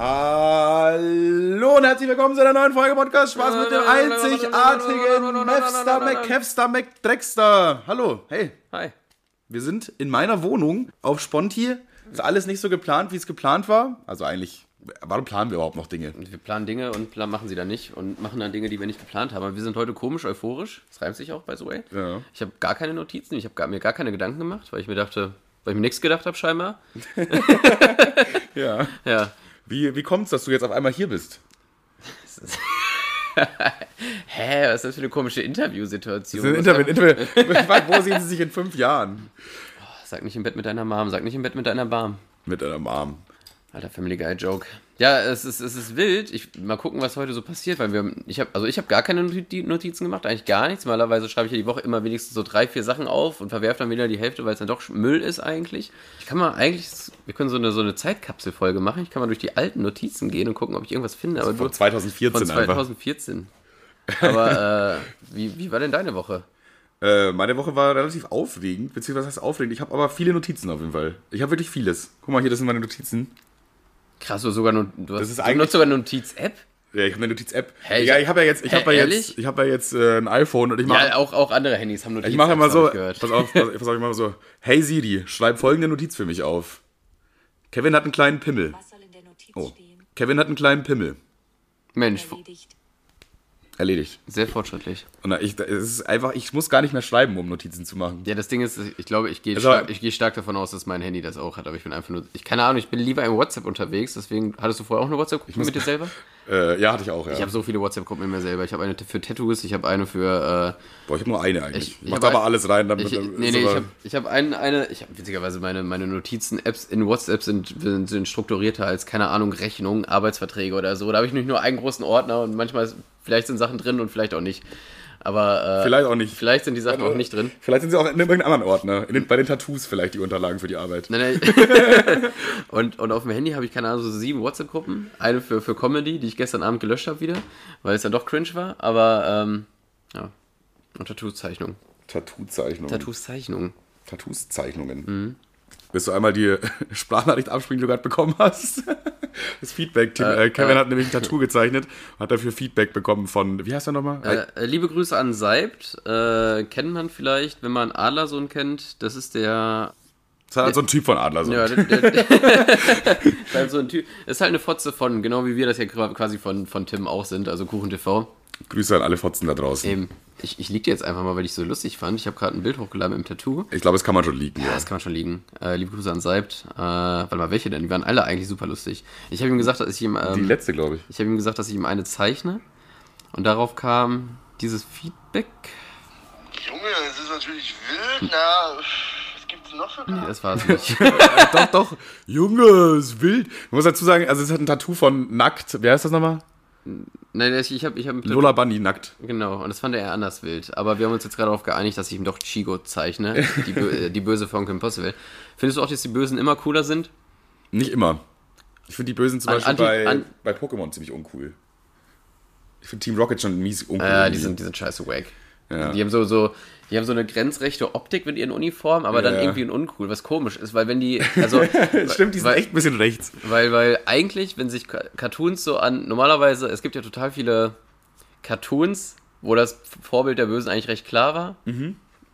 Hallo und herzlich willkommen zu einer neuen Folge Podcast Spaß mit dem einzigartigen Mefster McKevster McDrexter. Hallo, hey. Hi. Wir sind in meiner Wohnung auf Sponti. Ist alles nicht so geplant, wie es geplant war. Also eigentlich, warum planen wir überhaupt noch Dinge? Wir planen Dinge und plan machen sie dann nicht und machen dann Dinge, die wir nicht geplant haben. Wir sind heute komisch, euphorisch. Das reimt sich auch, by the way. Ja. Ich habe gar keine Notizen, ich habe mir gar keine Gedanken gemacht, weil ich mir dachte, weil ich mir nichts gedacht habe scheinbar. Ja. Ja. Wie, wie kommt es, dass du jetzt auf einmal hier bist? Hä, was ist das für eine komische Interviewsituation? Das ist ein Interview, Interview. Wo sehen Sie sich in fünf Jahren? Sag nicht im Bett mit deiner Mom, sag nicht im Bett mit deiner Barm. Mit einem Arm. Alter Family Guy Joke. Ja, es ist, es ist wild. Ich mal gucken, was heute so passiert, weil wir ich habe also ich habe gar keine Noti- Notizen gemacht, eigentlich gar nichts. Normalerweise schreibe ich ja die Woche immer wenigstens so drei, vier Sachen auf und verwerfe dann wieder die Hälfte, weil es dann doch Müll ist eigentlich. Ich kann mal eigentlich wir können so eine so eine Zeitkapselfolge machen. Ich kann mal durch die alten Notizen gehen und gucken, ob ich irgendwas finde, aber Von nur 2014 von einfach. 2014. Aber äh, wie, wie war denn deine Woche? Äh, meine Woche war relativ aufregend, beziehungsweise heißt aufregend? Ich habe aber viele Notizen auf jeden Fall. Ich habe wirklich vieles. Guck mal hier, das sind meine Notizen. Krass, du hast sogar nur, du, hast, ist du nutzt sogar eine Notiz-App? Ja, ich habe eine Notiz-App. Ich ja, hab- ich habe ja jetzt, ich Hä, habe ja jetzt, ich habe ja jetzt äh, ein iPhone und ich mache, Ja, auch, auch andere Handys haben Notizen. ich mache immer so, pass auf, pass, pass auf, ich mache so, hey Siri, schreib folgende Notiz für mich auf. Kevin hat einen kleinen Pimmel. Was soll in der Notiz Oh, stehen? Kevin hat einen kleinen Pimmel. Mensch, Erledigt. Sehr fortschrittlich. Und ich, es ist einfach, ich muss gar nicht mehr schreiben, um Notizen zu machen. Ja, das Ding ist, ich glaube, ich gehe Also- stark, ich gehe stark davon aus, dass mein Handy das auch hat, aber ich bin einfach nur, ich keine Ahnung, ich bin lieber im WhatsApp unterwegs, deswegen, hattest du vorher auch eine WhatsApp-Gruppe mit dir selber? Äh, ja, hatte ich auch, ja. Ich habe so viele WhatsApp-Gruppen mit mir selber. Ich habe eine für Tattoos, ich habe eine für, Boah, ich habe nur eine eigentlich. Ich- Ich, ich mach hab da aber alles rein. Dann, äh, ich, nee, nee, ich habe ich hab ein, eine, ich habe witzigerweise meine, meine Notizen-Apps in WhatsApp sind, sind, sind strukturierter als, keine Ahnung, Rechnungen, Arbeitsverträge oder so. Da habe ich nicht nur einen großen Ordner und manchmal, ist, vielleicht sind Sachen drin und vielleicht auch nicht. Aber äh, Vielleicht auch nicht. vielleicht sind die Sachen auch nicht drin. Vielleicht sind sie auch in irgendeinem anderen Ordner. In den, bei den Tattoos vielleicht die Unterlagen für die Arbeit. Nein, nein. und, und auf dem Handy habe ich, keine Ahnung, so sieben WhatsApp-Gruppen. Eine für, für Comedy, die ich gestern Abend gelöscht habe wieder, weil es dann doch cringe war. Aber, ähm, ja. Und Tattoo-Zeichnung. Tattoo-Zeichnungen. Tattoos-Zeichnung. Tattoos-Zeichnungen. Mhm. Willst du einmal die Sprachnachricht abspielen, die du gerade bekommen hast? Das Feedback. Äh, äh, Kevin äh. hat nämlich ein Tattoo gezeichnet und hat dafür Feedback bekommen von, wie heißt er nochmal? Äh, äh, liebe Grüße an Seibt. Äh, kennt man vielleicht, wenn man Adlersohn kennt. Das ist der. das ist halt so ein Typ von Adler. So. Ja, der, der, der ist halt so ein Typ. Ist halt eine Fotze von, genau wie wir das ja quasi von, von Tim auch sind, also Kuchen TV. Grüße an alle Fotzen da draußen. Eben. Ich, ich lieg dir jetzt einfach mal, weil ich so lustig fand. Ich habe gerade ein Bild hochgeladen mit dem Tattoo. Ich glaube, es kann man schon liegen. Ja, Ja. das kann man schon liegen. Äh, liebe Grüße an Seibt. Äh, warte mal, welche denn? Die waren alle eigentlich super lustig. Ich habe ihm gesagt, dass ich ihm, Die ähm, letzte, glaube ich. ich habe ihm gesagt, dass ich ihm eine zeichne. Und darauf kam dieses Feedback. Junge, es ist natürlich wild, na, was gibt's noch für Nee, das war es nicht. doch, doch. Junge, ist wild. Ich muss dazu sagen, also es hat ein Tattoo von Nackt. Wer heißt das nochmal? Nein, ich, habe ich hab, Lola Bunny, Nackt. Genau, und das fand er anders wild. Aber wir haben uns jetzt gerade darauf geeinigt, dass ich ihm doch Chigo zeichne. Die, Bö äh, die Böse von Kim Impossible. Findest du auch, dass die Bösen immer cooler sind? Nicht immer. Ich finde die Bösen zum An- Beispiel bei, an- bei Pokémon ziemlich uncool. Ich finde Team Rocket schon mies uncool. Ja, die irgendwie. sind, die sind scheiße wack. Ja. Die haben so, so, die haben so eine grenzrechte Optik mit ihren Uniformen, aber dann Ja. irgendwie ein uncool, was komisch ist, weil wenn die, also, Stimmt, die sind weil, echt ein bisschen rechts. Weil, weil eigentlich, wenn sich Cartoons so an, normalerweise, es gibt ja total viele Cartoons, wo das Vorbild der Bösen eigentlich recht klar war.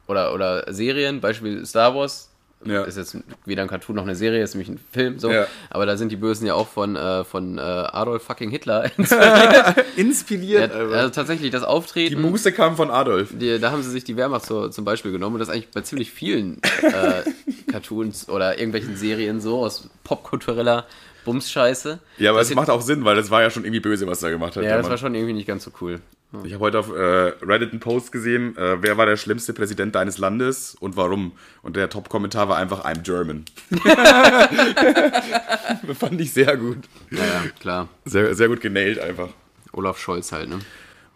Oder, oder Serien, Beispiel Star Wars. Ja. Ist jetzt weder ein Cartoon noch eine Serie, ist nämlich ein Film, so. Ja. Aber da sind die Bösen ja auch von, äh, von äh, Adolf fucking Hitler. Inspiriert, Ja, also tatsächlich, das Die Auftreten. Muße kam von Adolf. Die, da haben sie sich die Wehrmacht so, zum Beispiel genommen und das eigentlich bei ziemlich vielen äh, Cartoons oder irgendwelchen Serien so aus popkultureller Bumsscheiße. Ja, aber es macht auch Sinn, weil das war ja schon irgendwie böse, was er gemacht hat. Ja, das Mann. war schon irgendwie nicht ganz so cool. Ich habe heute auf äh, Reddit einen Post gesehen, äh, wer war der schlimmste Präsident deines Landes und warum? Und der Top-Kommentar war einfach I'm German. Fand ich sehr gut. Ja, ja, klar. Sehr, sehr gut genailt einfach. Olaf Scholz halt, ne?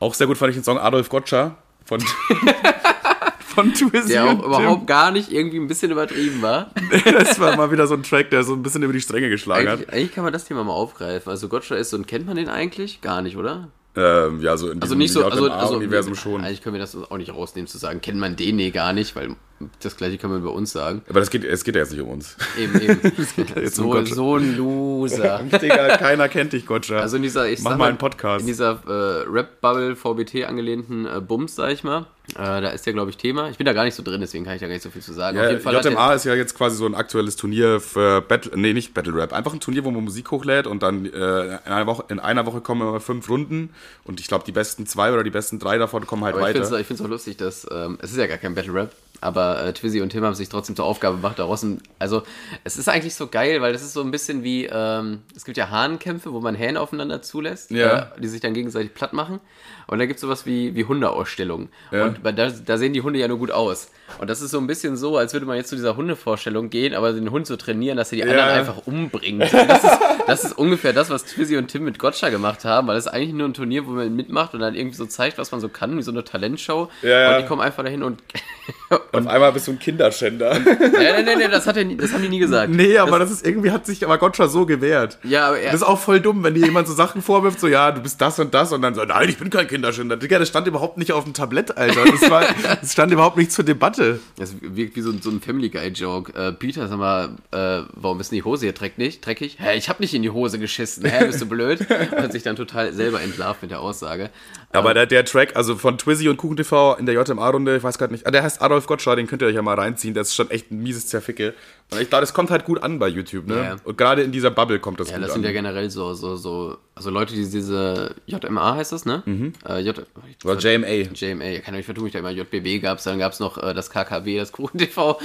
Auch sehr gut fand ich den Song Adolf Gotcha von, von Twisty Der auch und Tim. überhaupt gar nicht irgendwie ein bisschen übertrieben war. Das war mal wieder so ein Track, der so ein bisschen über die Stränge geschlagen hat. Eigentlich, eigentlich kann man das Thema mal aufgreifen. Also Gotcha ist so, und kennt man den eigentlich? Gar nicht, oder? Ähm, ja, so in Also nicht so, also, also JMA-Universum schon. Eigentlich können wir das auch nicht rausnehmen zu sagen, kennt man den nee gar nicht, weil das gleiche können wir über uns sagen. Aber das geht, es geht ja jetzt nicht um uns. Eben, eben. um so, Gott. so ein Loser. Digga, keiner kennt dich, Gotcha. Also in dieser, ich Mach sag mal einen Podcast. In dieser äh, Rap-Bubble VBT angelehnten äh, Bums, sag ich mal. Äh, da ist der, glaube ich, Thema. Ich bin da gar nicht so drin, deswegen kann ich da gar nicht so viel zu sagen. Ja, hat der- JMA ist ja jetzt quasi so ein aktuelles Turnier für Battle, nee, nicht Battle Rap, einfach ein Turnier, wo man Musik hochlädt und dann äh, in, einer Woche, in einer Woche kommen immer fünf Runden und ich glaube, die besten zwei oder die besten drei davon kommen halt Aber ich weiter. finde es ich auch lustig, dass ähm, es ist ja gar kein Battle Rap, aber äh, Twizzy und Tim haben sich trotzdem zur Aufgabe gemacht, daraus also es ist eigentlich so geil, weil das ist so ein bisschen wie, ähm, es gibt ja Hahnkämpfe, wo man Hähne aufeinander zulässt, Ja. äh, die sich dann gegenseitig platt machen und da gibt es sowas wie, wie Hundeausstellungen Ja. und da, da sehen die Hunde ja nur gut aus und das ist so ein bisschen so, als würde man jetzt zu dieser Hundevorstellung gehen, aber den Hund so trainieren, dass er die anderen einfach umbringt. Das ist, das ist ungefähr das, was Twizzy und Tim mit Gotcha gemacht haben, weil es ist eigentlich nur ein Turnier, wo man mitmacht und dann irgendwie so zeigt, was man so kann, wie so eine Talentshow. Ja, ja. Und die kommen einfach dahin und. Auf einmal bist du ein Kinderschänder. nee, nee, nee, nee, das, hat er nie, das haben die nie gesagt. nee, aber das, ist irgendwie hat sich aber Gotcha so gewehrt. Ja, aber er, Das ist auch voll dumm, wenn dir jemand so Sachen vorwirft, so ja, du bist das und das und dann so, nein, ich bin kein Kinderschänder. Digga, das stand überhaupt nicht auf dem Tablett, Alter. Das, war, das stand überhaupt nicht zur Debatte. Das wirkt wie so, ein- so ein Family Guy-Joke. Äh, Peter, sag mal, äh, warum ist denn die Hose hier dreckig? dreckig? Hä, ich hab nicht in die Hose geschissen. Hä, bist du blöd? Und hat sich dann total selber entlarvt mit der Aussage. Aber der, der Track, also von Twizzy und KuchenTV in der JMA-Runde, ich weiß gerade nicht, ah, der heißt Adolf Gottschalk, den könnt ihr euch ja mal reinziehen, das ist schon echt ein mieses Zerficke. Und ich glaube, das kommt halt gut an bei YouTube, ne? Ja. Und gerade in dieser Bubble kommt das Ja, gut das an. sind ja generell so, so, so, also Leute, die diese JMA heißt das, ne? Äh, J Oder JMA. JMA, ja, kann ich vertue mich da immer, JBB gab's, dann gab's noch äh, das KKB, das KuchenTV.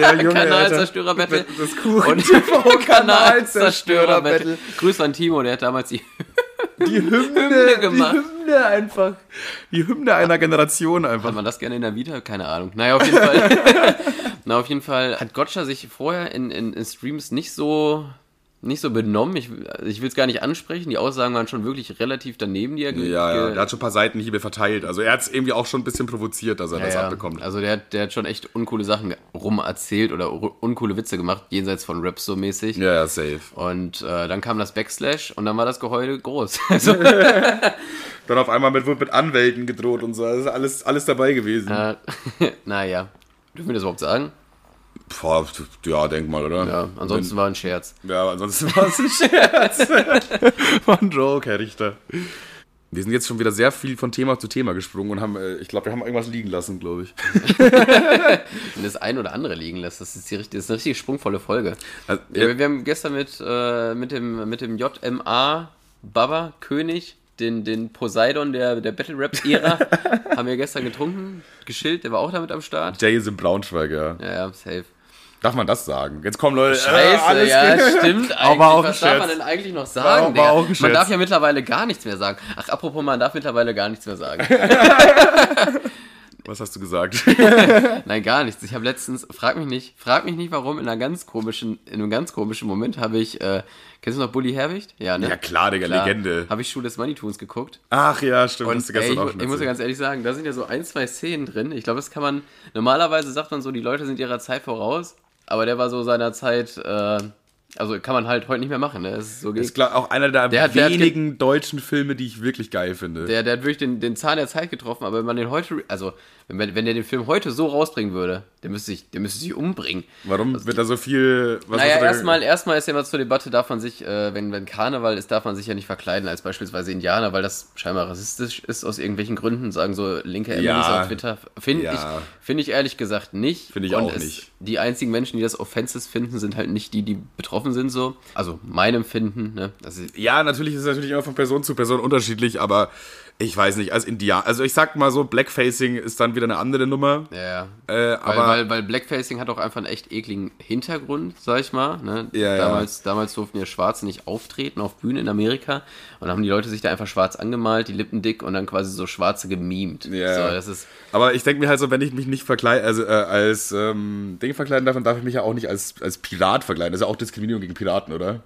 ja, Junge, Kanalzerstörer-Battle. Das Kuchen Und Kanalzerstörer-Battle. Grüß an Timo, der hat damals die. Die Hymne, Hymne gemacht. Die Hymne einfach. Die Hymne einer Generation Hat einfach. man das gerne in der Vita? Keine Ahnung. Naja, auf jeden Fall. Na, auf jeden Fall hat Gotcha sich vorher in, in, in Streams nicht so. Nicht so benommen, ich, ich will es gar nicht ansprechen. Die Aussagen waren schon wirklich relativ daneben, die er ge- Ja, ja, der hat schon ein paar Seitenhiebe verteilt. Also er hat es irgendwie auch schon ein bisschen provoziert, dass er das Ja, ja. abbekommt. Also der, hat- der hat schon echt uncoole Sachen rum erzählt oder uncoole Witze gemacht, jenseits von Rap so mäßig. Ja, ja, safe. Und äh, dann kam das Backslash und dann war das Geheule groß. Also, Dann auf einmal mit, mit Anwälten gedroht und so. Das ist alles, alles dabei gewesen. äh, naja. Dürfen wir das überhaupt sagen? Boah, ja, denk mal, oder? Ja, ansonsten war ein Scherz. Ja, ansonsten war es ein Scherz. war ein Joke, Herr Richter. Wir sind jetzt schon wieder sehr viel von Thema zu Thema gesprungen und haben, äh, ich glaube, wir haben irgendwas liegen lassen, glaube ich. Wenn das ein oder andere liegen lässt, das ist, die, richtig- das ist eine richtig sprungvolle Folge. Also, Ja, wir, wir haben gestern mit, äh, mit, dem, mit dem JMA Baba König, den, den Poseidon der, der Battle Rap-Ära, haben wir gestern getrunken. Geschild, der war auch damit am Start. Jay ist in Braunschweig, ja. Ja, ja, safe. Darf man das sagen? Jetzt kommen Leute. Scheiße, äh, alles ja, stimmt eigentlich. Aber auch Was darf man denn eigentlich noch sagen, Digga? auch Man Scherz. darf ja mittlerweile gar nichts mehr sagen. Ach, apropos, man darf mittlerweile gar nichts mehr sagen. Was hast du gesagt? Nein, gar nichts. Ich habe letztens, frag mich nicht, frag mich nicht, warum in einer ganz komischen, in einem ganz komischen Moment habe ich, äh, kennst du noch Bully Herwicht? Ja, ne? ja, klar, Digga, Legende. Habe ich Schule des Money Tunes geguckt. Ach ja, stimmt. Und hast du ey, ich, auch mu- schon ich muss ja erzählt. ganz ehrlich sagen, da sind ja so ein, zwei Szenen drin. Ich glaube, das kann man, normalerweise sagt man so, die Leute sind ihrer Zeit voraus, aber der war so seiner Zeit, äh, also kann man halt heute nicht mehr machen. Ne? Ist so ist klar, auch einer der, Der hat- der hat ge- wenigen deutschen Filme, die ich wirklich geil finde. der, der hat wirklich den, den Zahn der Zeit getroffen, aber wenn man den heute, also wenn, wenn der den Film heute so rausbringen würde, der müsste sich, der müsste sich umbringen. Warum wird da so viel. Was naja, erstmal, erstmal ist ja mal zur Debatte, darf man sich, äh, wenn, wenn Karneval ist, darf man sich ja nicht verkleiden als beispielsweise Indianer, weil das scheinbar rassistisch ist aus irgendwelchen Gründen, sagen so linke Emmys Ja. auf Twitter. Finde Ja. ich, finde ich ehrlich gesagt nicht. Finde ich Und auch es, nicht. Die einzigen Menschen, die das offensive finden, sind halt nicht die, die betroffen sind so. Also mein Empfinden, ne? Ja, natürlich ist es natürlich immer von Person zu Person unterschiedlich, aber ich weiß nicht, als Indianer. Also ich sag mal so, Blackfacing ist dann wieder eine andere Nummer. ja, ja. Äh, Weil, aber weil, weil Blackfacing hat auch einfach einen echt ekligen Hintergrund, sag ich mal. Ne? Ja, ja. damals, damals durften ja Schwarze nicht auftreten auf Bühnen in Amerika. Und dann haben die Leute sich da einfach schwarz angemalt, die Lippen dick und dann quasi so Schwarze gemimt. Ja. So, das ist, Aber ich denke mir halt so, wenn ich mich nicht verkleide, also äh, als ähm, Ding verkleiden darf, dann darf ich mich ja auch nicht als, als Pirat verkleiden. Das ist ja auch Diskriminierung gegen Piraten, oder?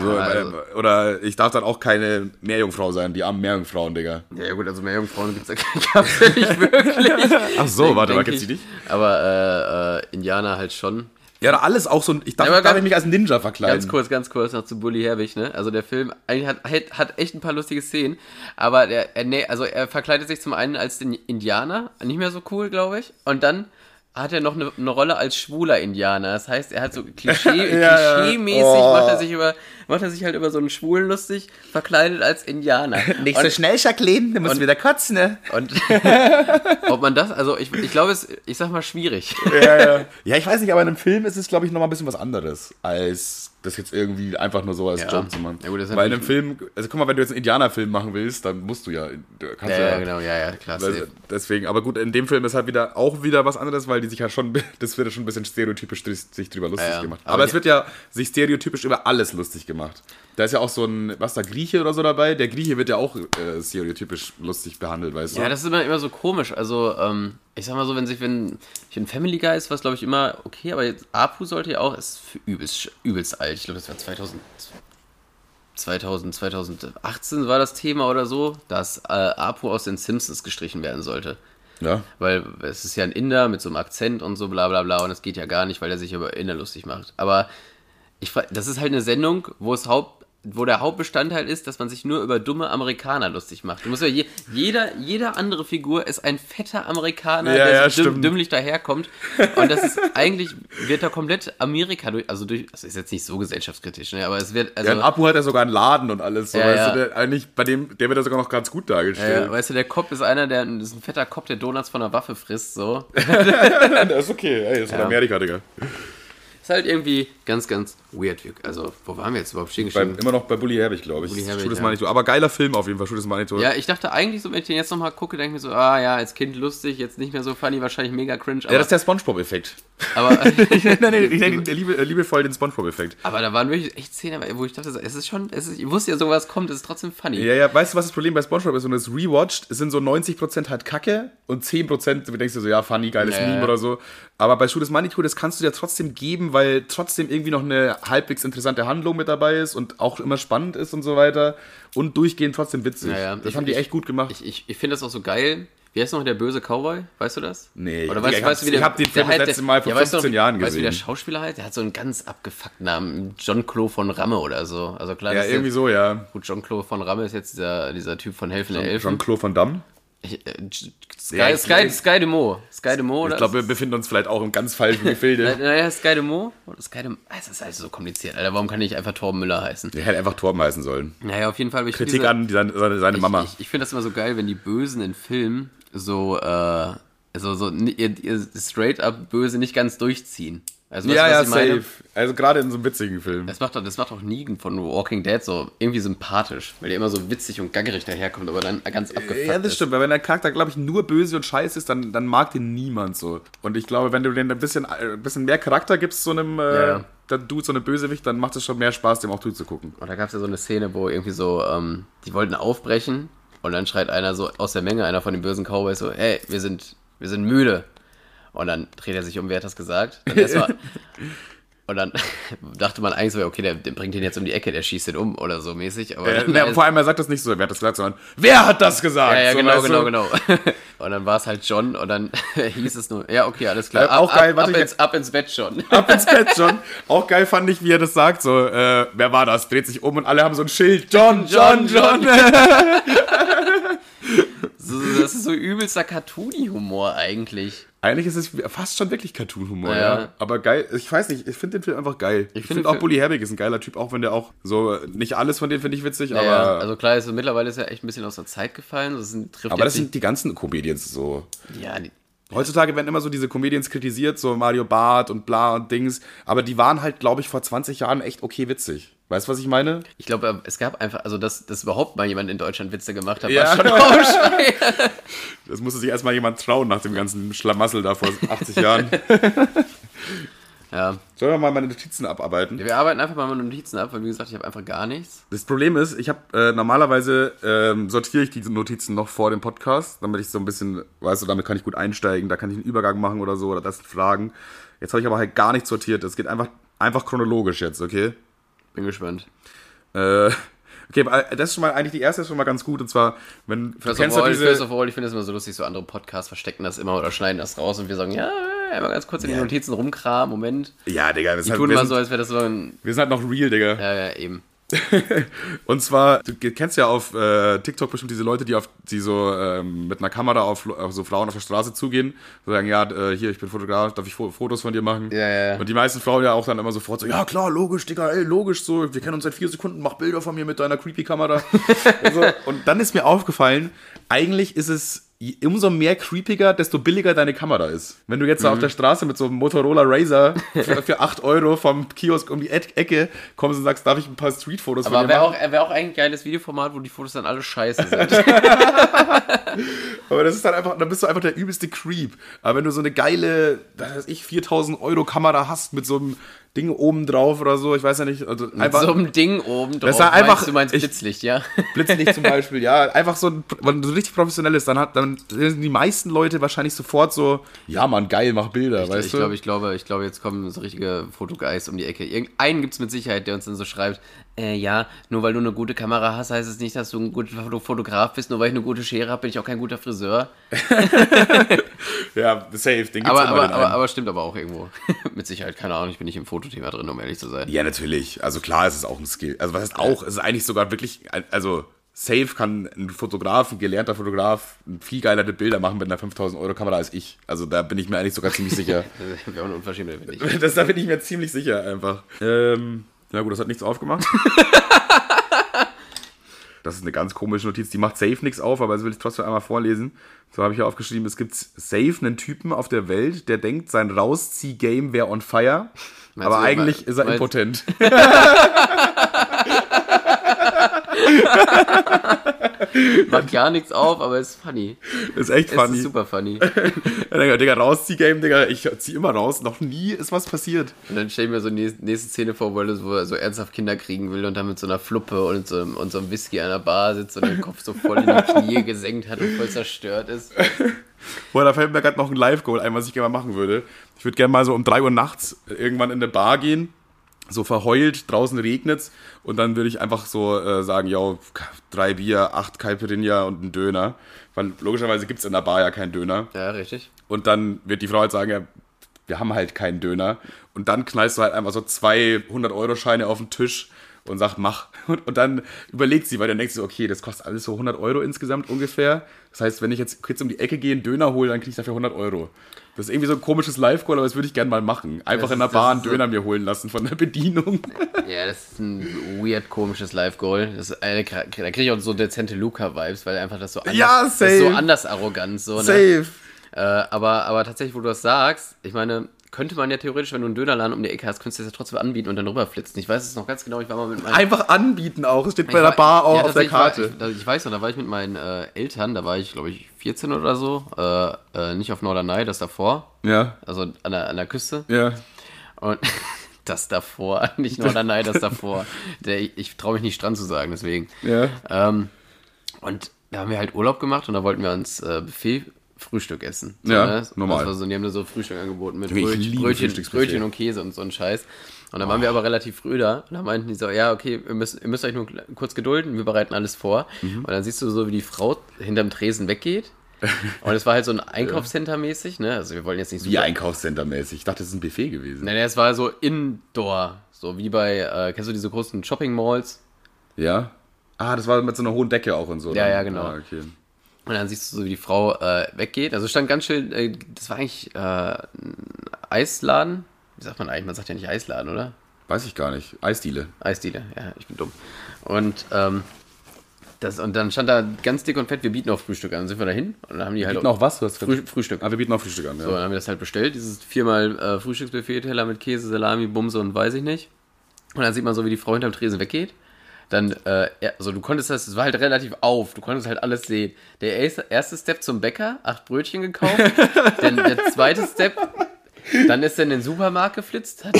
So, also- oder ich darf dann auch keine Meerjungfrau sein, die armen Meerjungfrauen, Digga. ja gut, also mehr Jungfrauen gibt es ja ja nicht wirklich. Ach so, Denk- warte mal, denk kennst du ich. die nicht? Aber äh, äh, Indianer halt schon. Ja, alles auch so ein. Ich darf, Ja, darf ganz- ich mich als Ninja verkleiden. Ganz kurz, ganz kurz noch zu Bully Herbig, ne? Also der Film eigentlich hat, hat, hat echt ein paar lustige Szenen, aber der, er, nee, also er verkleidet sich zum einen als den Indianer, nicht mehr so cool, glaube ich, und dann hat er noch eine, eine Rolle als schwuler Indianer. Das heißt, er hat so Klischee, ja. klischee-mäßig Oh. macht er sich über, macht er sich halt über so einen Schwulen lustig, verkleidet als Indianer. Nicht und, so schnell, Jacqueline, du musst und- wieder kotzen, ne? und ob man das, also ich, ich glaube, es, ich sag mal schwierig. Ja, ja. ja, ich weiß nicht, aber in einem Film ist es, glaube ich, nochmal ein bisschen was anderes, als das jetzt irgendwie einfach nur so als Ja. Joke zu machen. Ja, gut, das ist Weil in einem Film, also guck mal, wenn du jetzt einen Indianerfilm machen willst, dann musst du ja, kannst Ja, ja, genau, ja, ja, klar. Deswegen, aber gut, in dem Film ist halt wieder auch wieder was anderes, weil die sich ja schon, das wird ja schon ein bisschen stereotypisch sich drüber lustig Ja, ja. gemacht. Aber Aber, es wird ja sich stereotypisch über alles lustig gemacht. Da ist ja auch so ein, was da, Grieche oder so dabei. Der Grieche wird ja auch äh, stereotypisch lustig behandelt, weißt du? Ja, das ist immer, immer so komisch. Also, ähm, ich sag mal so, wenn sich, wenn ich in Family Guy ist, was glaube ich immer okay, aber jetzt Apu sollte ja auch, ist für übelst, übelst alt. Ich glaube, das war 2000, 2000, 2018 war das Thema oder so, dass äh, Apu aus den Simpsons gestrichen werden sollte. Ja. Weil es ist ja ein Inder mit so einem Akzent und so bla bla bla und es geht ja gar nicht, weil er sich über Inder lustig macht. Aber ich, das ist halt eine Sendung, wo es Haupt, wo der Hauptbestandteil ist, dass man sich nur über dumme Amerikaner lustig macht. Du musst ja je, jeder, jeder andere Figur ist ein fetter Amerikaner, Ja, der ja, so dümm, dümmlich daherkommt. Und das ist eigentlich, wird da komplett Amerika durch, also durch, das ist jetzt nicht so gesellschaftskritisch, ne, aber es wird, also. Ja, in Apu hat er sogar einen Laden und alles. So, Ja, weißt ja. du, der, eigentlich, bei dem, der wird ja sogar noch ganz gut dargestellt. ja, weißt du, der Cop ist einer, der ist ein fetter Cop, der Donuts von einer Waffe frisst, so. das ist okay, ey, das ist Ja. Amerika, Digga. Ist halt irgendwie ganz, ganz weird. Also, wo waren wir jetzt überhaupt stehen geblieben? immer noch bei Bully Herbig, glaube ich. Bully Herbig, Schuh des ja. Manitou. Aber geiler Film auf jeden Fall, Schuh des Manitou. Ja, ich dachte eigentlich so, wenn ich den jetzt nochmal gucke, denke ich mir so, ah ja, als Kind lustig, jetzt nicht mehr so funny, wahrscheinlich mega cringe. Ja, das ist der Spongebob-Effekt. aber, nein, nein, ich nenne liebe, liebevoll den Spongebob-Effekt. aber da waren wirklich echt Szenen, wo ich dachte, es ist schon, es ist, ich wusste ja, sowas kommt, es ist trotzdem funny. Ja, ja, weißt du, was das Problem bei Spongebob ist? Wenn du es rewatcht, es sind so 90% halt Kacke und 10% du denkst dir so, ja, funny, geiles ja. Meme oder so. Aber bei Schuh des Manitou, das kannst du dir trotzdem geben, weil trotzdem irgendwie noch eine halbwegs interessante Handlung mit dabei ist und auch immer spannend ist und so weiter. Und durchgehend trotzdem witzig. Ja, ja. Das Ich- haben die ich- echt gut gemacht. Ich, ich, ich finde das auch so geil. Wie heißt noch der böse Cowboy? Weißt du das? Nee, Oder ich- weißt, ich weißt du, wie der, hab's- ich hab den Film das letzte Mal vor ja, weißt du noch, 15 Jahren Weißt du, wie der gesehen. Schauspieler heißt? Der hat so einen ganz abgefuckten Namen. John Clo von Ramme oder so. Also klar, ja, irgendwie jetzt, so, ja. Gut, John Clo von Ramme ist jetzt dieser, dieser Typ von Helfen der Elfen. Jean-Claude Van Damme. Ich, äh, Sky, Ja, Sky, Sky de Mo. Sky de Mo? Ich glaube, wir befinden uns vielleicht auch im ganz falschen Gefilde. Naja, Sky de Mo? Sky de Ah, Es ist alles so kompliziert, Alter. Warum kann ich einfach Torben Müller heißen? Der hätte einfach Torben heißen sollen. Naja, auf jeden Fall. Ich Kritik diese- an seine, seine, Mama. Ich, ich, finde das immer so geil, wenn die Bösen in Filmen so, äh, so, so ihr, ihr straight up Böse nicht ganz durchziehen. Also, ja, du, ja, safe. Also gerade in so einem witzigen Film. Das macht, doch, das macht auch Negan von Walking Dead so irgendwie sympathisch, weil der immer so witzig und gaggerig daherkommt, aber dann ganz abgefuckt Ja, das stimmt, weil wenn der Charakter, glaube ich, nur böse und scheiße ist, dann, dann mag den niemand so. Und ich glaube, wenn du den ein bisschen, äh, ein bisschen mehr Charakter gibst, so einem äh, Ja. dann Dude, so einem Bösewicht, dann macht es schon mehr Spaß, dem auch zuzugucken. Und da gab es ja so eine Szene, wo irgendwie so, ähm, die wollten aufbrechen und dann schreit einer so aus der Menge, einer von den bösen Cowboys so, hey, wir sind, wir sind müde. Und dann dreht er sich um, wer hat das gesagt? Dann erstmal- und dann dachte man eigentlich so, okay, der, der bringt den jetzt um die Ecke, der schießt den um oder so mäßig. Aber Äh, ne, vor allem, er sagt das nicht so, wer hat das gesagt, sondern wer hat das gesagt? ja, ja, so, genau, weißt du? genau, genau. Und dann war es halt John und dann hieß es nur, ja, okay, alles klar. Äh, auch geil, ab, warte, ab, ich- ins, ab ins Bett schon. Ab ins Bett, John. Auch geil fand ich, wie er das sagt, so, äh, wer war das? Dreht sich um und alle haben so ein Schild. John, John, John. So, das ist so übelster Cartoony-Humor eigentlich. Eigentlich ist es fast schon wirklich Cartoon-Humor, Ja. ja. Aber geil, ich weiß nicht, ich finde den Film einfach geil. Ich, find finde den auch Bully Herbig ist ein geiler Typ, auch wenn der auch so, nicht alles von denen finde ich witzig, Ja, aber, also klar, ist, mittlerweile ist er echt ein bisschen aus der Zeit gefallen. Das sind, trifft aber das sind die ganzen Comedians so. ja, die, Heutzutage werden immer so diese Comedians kritisiert, so Mario Barth und bla und Dings, aber die waren halt, glaube ich, vor 20 Jahren echt okay witzig. Weißt du, was ich meine? ich glaube, es gab einfach, also dass, dass überhaupt mal jemand in Deutschland Witze gemacht hat, Ja. war schon Aufschrei. Das musste sich erstmal jemand trauen nach dem ganzen Schlamassel da vor 80 Jahren. ja. Sollen wir mal meine Notizen abarbeiten? Wir arbeiten einfach mal mit Notizen ab, weil wie gesagt, ich habe einfach gar nichts. Das Problem ist, ich habe äh, normalerweise ähm, sortiere ich diese Notizen noch vor dem Podcast, damit ich so ein bisschen, weißt du, damit kann ich gut einsteigen, da kann ich einen Übergang machen oder so oder das sind Fragen. Jetzt habe ich aber halt gar nicht sortiert. Es geht einfach einfach chronologisch jetzt, okay? Bin gespannt. Äh, okay, aber das ist schon mal eigentlich die erste ist schon mal ganz gut und zwar, wenn du First kennst of, ja all, diese first of all, ich finde es immer so lustig, so andere Podcasts verstecken das immer oder schneiden das raus und wir sagen, ja, einmal ganz kurz in Ja. Notizen rumkramen. Moment. Ja, Digga, das Die halt, tun wir, sind, so, als wäre das so ein. wir sind halt noch real, Digga. Ja, ja, eben. Und zwar, du kennst ja auf äh, TikTok bestimmt diese Leute, die auf die so ähm, mit einer Kamera auf, auf so Frauen auf der Straße zugehen und sagen, ja, äh, hier, ich bin Fotograf, darf ich Fo Fotos von dir machen? Ja, ja, ja. Und die meisten Frauen ja auch dann immer sofort so, ja klar, logisch, Digga, ey, logisch, so, wir kennen uns seit vier Sekunden, mach Bilder von mir mit deiner creepy Kamera. und, so. und dann ist mir aufgefallen, eigentlich ist es umso mehr creepiger, desto billiger deine Kamera ist. Wenn du jetzt Mhm. auf der Straße mit so einem Motorola Razer für, für 8 Euro vom Kiosk um die Eck- Ecke kommst und sagst, darf ich ein paar Streetfotos von Aber dir wäre machen? auch, wär auch eigentlich ein geiles Videoformat, wo die Fotos dann alle scheiße sind. Aber das ist dann einfach, dann bist du einfach der übelste Creep. Aber wenn du so eine geile, was weiß ich, 4000 Euro Kamera hast mit so einem Ding oben drauf oder so, ich weiß ja nicht, also Mit einfach so einem Ding oben drauf. Das war einfach- Meinst, du meinst ich- Blitzlicht, ja? Blitzlicht zum Beispiel, ja, einfach so, wenn du richtig professionell ist, dann hat, dann sind die meisten Leute wahrscheinlich sofort so, ja Mann, geil, mach Bilder, weißt ich du? glaube, ich glaube, ich glaube, jetzt kommen so richtige Fotogeist um die Ecke. Irgendeinen gibt es mit Sicherheit, der uns dann so schreibt, äh, ja, nur weil du eine gute Kamera hast, heißt es nicht, dass du ein guter Foto- Fotograf bist. Nur weil ich eine gute Schere habe, bin ich auch kein guter Friseur. ja, safe, den gibt's Aber, immer aber, aber, aber stimmt aber auch irgendwo. mit Sicherheit, keine Ahnung, ich bin nicht im Fotothema drin, um ehrlich zu sein. Ja, natürlich. Also klar, es ist auch ein Skill. Also was heißt auch, es ist eigentlich sogar wirklich, also safe kann ein Fotograf, ein gelernter Fotograf, viel geilere Bilder machen mit einer 5000 Euro Kamera als ich. Also da bin ich mir eigentlich sogar ziemlich sicher. Auch eine Unverschämtheit, finde ich. Das, da bin ich mir ziemlich sicher einfach. Ähm, ja gut, das hat nichts aufgemacht. Das ist eine ganz komische Notiz, die macht safe nichts auf, aber das will ich trotzdem einmal vorlesen. So habe ich hier aufgeschrieben, es gibt safe einen Typen auf der Welt, der denkt, sein Rauszieh-Game wäre on fire, Meinst aber eigentlich meinst- ist er impotent. Macht gar nichts auf, aber ist funny. ist echt Es funny. ist super funny. Digga, Digga, Rauszieh-Game, Digga, ich zieh immer raus, noch nie ist was passiert. Und dann stell ich mir so die nächste, Szene vor, wo er, so, wo er so ernsthaft Kinder kriegen will und dann mit so einer Fluppe und so, und so einem Whisky an der Bar sitzt und den Kopf so voll in die Knie gesenkt hat und voll zerstört ist. Boah, da fällt mir gerade noch ein Live-Goal ein, was ich gerne mal machen würde. Ich würde gerne mal so um 3 Uhr nachts irgendwann in eine Bar gehen, so verheult, draußen regnet's und dann würde ich einfach so äh, sagen, ja, drei Bier, acht Caipirinha und ein Döner. Weil logischerweise gibt's in der Bar ja keinen Döner. Ja, richtig. Und dann wird die Frau halt sagen, ja, wir haben halt keinen Döner. Und dann knallst du halt einfach so 200-Euro-Scheine auf den Tisch und sagst, mach. Und, und dann überlegt sie, weil dann denkt sie, okay, das kostet alles so 100 Euro insgesamt ungefähr. Das heißt, wenn ich jetzt kurz um die Ecke gehe, einen Döner hole, dann kriege ich dafür 100 Euro. Das ist irgendwie so ein komisches Live-Call, aber das würde ich gerne mal machen. Einfach Das in der ist- Bar das einen so- Döner mir holen lassen von der Bedienung. Ja, das ist ein weird komisches Live-Goal. Das da kriege ich auch so dezente Luca-Vibes, weil einfach das so anders, Ja, das ist so safe. anders arrogant. So, ne? Safe. Äh, aber, aber tatsächlich, wo du das sagst, ich meine, könnte man ja theoretisch, wenn du einen Dönerladen um die Ecke hast, könntest du das ja trotzdem anbieten und dann rüberflitzen. Ich weiß es noch ganz genau, ich war mal mit meinen Einfach anbieten auch. Es steht bei Ich der war- Bar auch ja, auf der tatsächlich war- Karte. ich, da- ich weiß noch, da war ich mit meinen äh, Eltern, da war ich, glaube ich, 14 oder so, äh, äh, nicht auf Norderney, das davor, ja, also an der, an der Küste. ja. Und das davor, nicht Norderney, das davor. Der, ich ich traue mich nicht Strand zu sagen, deswegen. Ja. Ähm, und da haben wir halt Urlaub gemacht und da wollten wir uns äh, Buffet Frühstück essen. Ja, ne? normal. So, die haben da so Frühstück angeboten mit Brötchen, Brötchen. Brötchen und Käse und so ein Scheiß. Und dann waren wir aber relativ früh da und dann meinten die so, ja, okay, ihr müsst, ihr müsst euch nur kurz gedulden, wir bereiten alles vor. Mhm. Und dann siehst du so, wie die Frau hinterm Tresen weggeht. Und es war halt so ein Einkaufscenter mäßig, ne? Also wir wollen jetzt nicht Wie Einkaufscenter-mäßig. Ich dachte, das ist ein Buffet gewesen. Nein, es war so Indoor, so wie bei, äh, kennst du diese großen Shopping Malls? Ja? Ah, das war mit so einer hohen Decke auch und so. Ja, dann. ja, genau. Ah, okay. Und dann siehst du so, wie die Frau äh, weggeht. Also stand ganz schön, äh, das war eigentlich äh, ein Eisladen. Wie sagt man eigentlich? Man sagt ja nicht Eisladen, oder? Weiß ich gar nicht. Eisdiele. Eisdiele, ja, ich bin dumm. Und, ähm, das, und dann stand da ganz dick und fett, wir bieten auch Frühstück an. Dann sind wir dahin und dann haben die halt Bieten auch was? Du hast Früh, Frühstück. Ah, wir bieten auch Frühstück an, ja. So, dann haben wir das halt bestellt, dieses viermal äh, Frühstücksbuffet, Teller mit Käse, Salami, Bumse und weiß ich nicht. Und dann sieht man so, wie die Frau hinterm Tresen weggeht. Dann, äh, also du konntest das, es war halt relativ auf, du konntest halt alles sehen. Der erste, Step zum Bäcker, acht Brötchen gekauft. dann der zweite Step, dann ist er in den Supermarkt geflitzt, hat,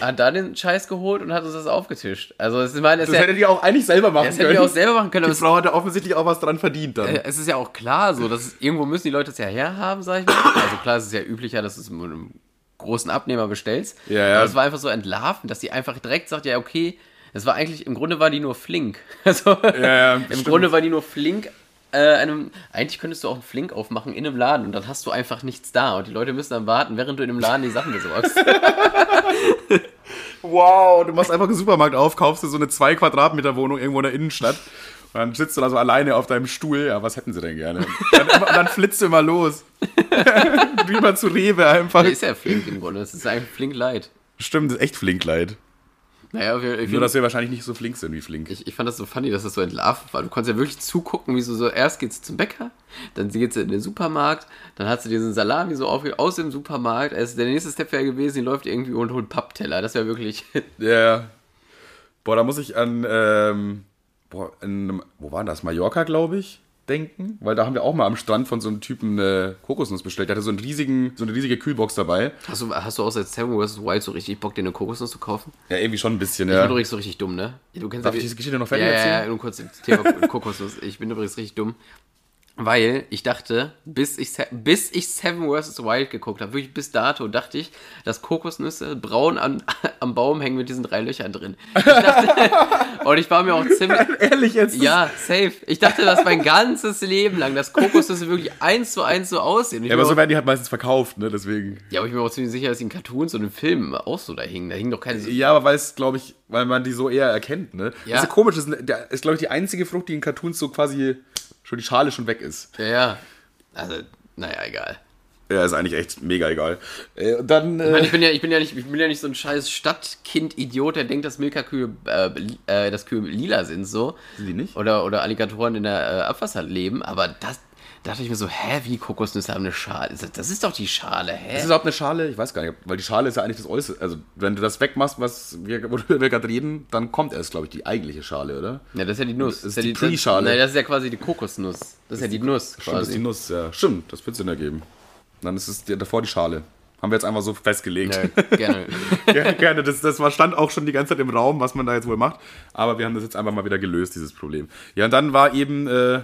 hat da den Scheiß geholt und hat uns das aufgetischt. Also, es, ich meine, es Das ja, hättet ihr auch eigentlich selber machen das können. wir auch selber machen können, Die Frau hatte offensichtlich auch was dran verdient dann. äh, es ist ja auch klar so, dass es, irgendwo müssen die Leute es ja herhaben, sag ich mal. Also klar, es ist ja üblicher, dass du es mit einem großen Abnehmer bestellst. Ja, ja. Aber es war einfach so entlarvend, dass die einfach direkt sagt, ja, okay, es war eigentlich, im Grunde war die nur flink. Also ja, im stimmt. Grunde war die nur flink äh, einem, eigentlich könntest du auch einen Flink aufmachen in einem Laden und dann hast du einfach nichts da und die Leute müssen dann warten, während du in dem Laden die Sachen besorgst. Wow, du machst einfach einen Supermarkt auf, kaufst dir so eine 2 Quadratmeter Wohnung irgendwo in der Innenstadt. Und dann sitzt du da so alleine auf deinem Stuhl. Ja, was hätten sie denn gerne? Und dann, immer, und dann flitzt du immer los. Rüber zu Rewe einfach. Der ist ja Flink im Grunde, das ist eigentlich Flink Light. Stimmt, das ist echt Flinkleid. Naja, wir, Nur, dass wir wahrscheinlich nicht so flink sind wie Flink. ich, ich fand das so funny, dass das so entlarvt war. Du konntest ja wirklich zugucken, wie so, so erst geht's zum Bäcker, dann geht's in den Supermarkt, dann hat sie diesen Salami so auf, aus dem Supermarkt. Also der nächste Step wäre gewesen, die läuft irgendwie und holt Pappteller. Das wäre wirklich. Ja. ja. Boah, da muss ich an, ähm, boah, in, wo war das? Mallorca, glaube ich, denken. Weil da haben wir auch mal am Strand von so einem Typen eine Kokosnuss bestellt. Der hatte so, einen riesigen, so eine riesige Kühlbox dabei. Hast du, hast du außer Seven vs. Wild so richtig Bock, dir eine Kokosnuss zu kaufen? Ja, irgendwie schon ein bisschen, Ich ja. bin übrigens so richtig dumm, ne? Du kennst Darf ja ich die- diese Geschichte noch ja, fertig ja, erzählen? ja, nur kurz zum Thema Kokosnuss. Ich bin übrigens richtig dumm. Weil ich dachte, bis ich, bis ich Seven vs. Wild geguckt habe, wirklich bis dato, dachte ich, dass Kokosnüsse braun an, am Baum hängen mit diesen drei Löchern drin. Ich dachte, und ich war mir auch ziemlich. Ehrlich jetzt? Ja, safe. Ich dachte das mein ganzes Leben lang, dass Kokosnüsse wirklich eins zu eins so aussehen. Ja, aber so werden die halt meistens verkauft, ne? Deswegen. ja, aber ich bin mir auch ziemlich sicher, dass die in Cartoons und in Filmen auch so da hingen. Da hingen doch keine. Ja, aber weil es, glaube ich, weil man die so eher erkennt, ne? Ja. Das ist komisch, das ist glaube ich, die einzige Frucht, die in Cartoons so quasi schon die Schale schon weg ist. Ja, ja. Also, naja, egal. Ja, ist eigentlich echt mega egal. Äh, und dann. Ich, meine, Äh, ich, bin ja, ich, bin ja nicht, ich bin ja nicht so ein scheiß Stadtkind-Idiot, der denkt, dass Milka-Kühe, äh, äh, dass Kühe lila sind, so. Sind die nicht? Oder, oder Alligatoren in der äh, Abwasser leben, aber das da dachte ich mir so, hä, wie Kokosnüsse haben eine Schale? Das- Das ist doch die Schale, hä? ist es überhaupt eine Schale? Ich weiß gar nicht, weil die Schale ist ja eigentlich das Äußere. Also, wenn du das wegmachst, was wir, worüber wir gerade reden, dann kommt erst, glaube ich, die eigentliche Schale, oder? ja, das ist ja die Nuss. Das ist ja die Pre-Schale. Nein, das ist ja quasi die Kokosnuss. Das ist ja die Nuss Stimmt, das ist die. Nuss, ja. Stimmt, das wird Sinn ergeben. Dann ist es die- davor die Schale. Haben wir jetzt einfach so festgelegt. Ja, gerne. Gerne, gerne. Das, das war, stand auch schon die ganze Zeit im Raum, was man da jetzt wohl macht. Aber wir haben das jetzt einfach mal wieder gelöst, dieses Problem. Ja, und dann war eben, äh,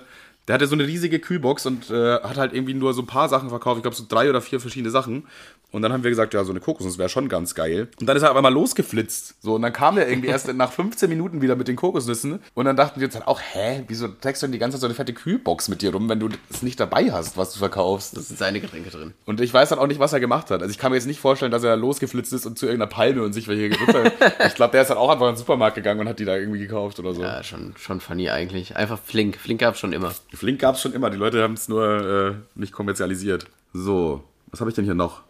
der hatte so eine riesige Kühlbox und äh, hat halt irgendwie nur so ein paar Sachen verkauft. Ich glaube, so drei oder vier verschiedene Sachen. Und dann haben wir gesagt, ja, so eine Kokosnuss wäre schon ganz geil. Und dann ist er aber mal losgeflitzt. So, und dann kam er irgendwie erst nach 15 Minuten wieder mit den Kokosnüssen. Und dann dachten wir uns halt auch, hä, wieso trägst du denn die ganze Zeit so eine fette Kühlbox mit dir rum, wenn du es nicht dabei hast, was du verkaufst? Das sind seine Getränke drin. Und ich weiß dann auch nicht, was er gemacht hat. Also ich kann mir jetzt nicht vorstellen, dass er losgeflitzt ist und zu irgendeiner Palme und sich welche runter. ich glaube, der ist dann auch einfach in den Supermarkt gegangen und hat die da irgendwie gekauft oder so. Ja, schon, schon funny eigentlich. Einfach flink. Flink gab's schon immer. Flink gab es schon immer. Die Leute haben es nur äh, nicht kommerzialisiert. So, was habe ich denn hier noch?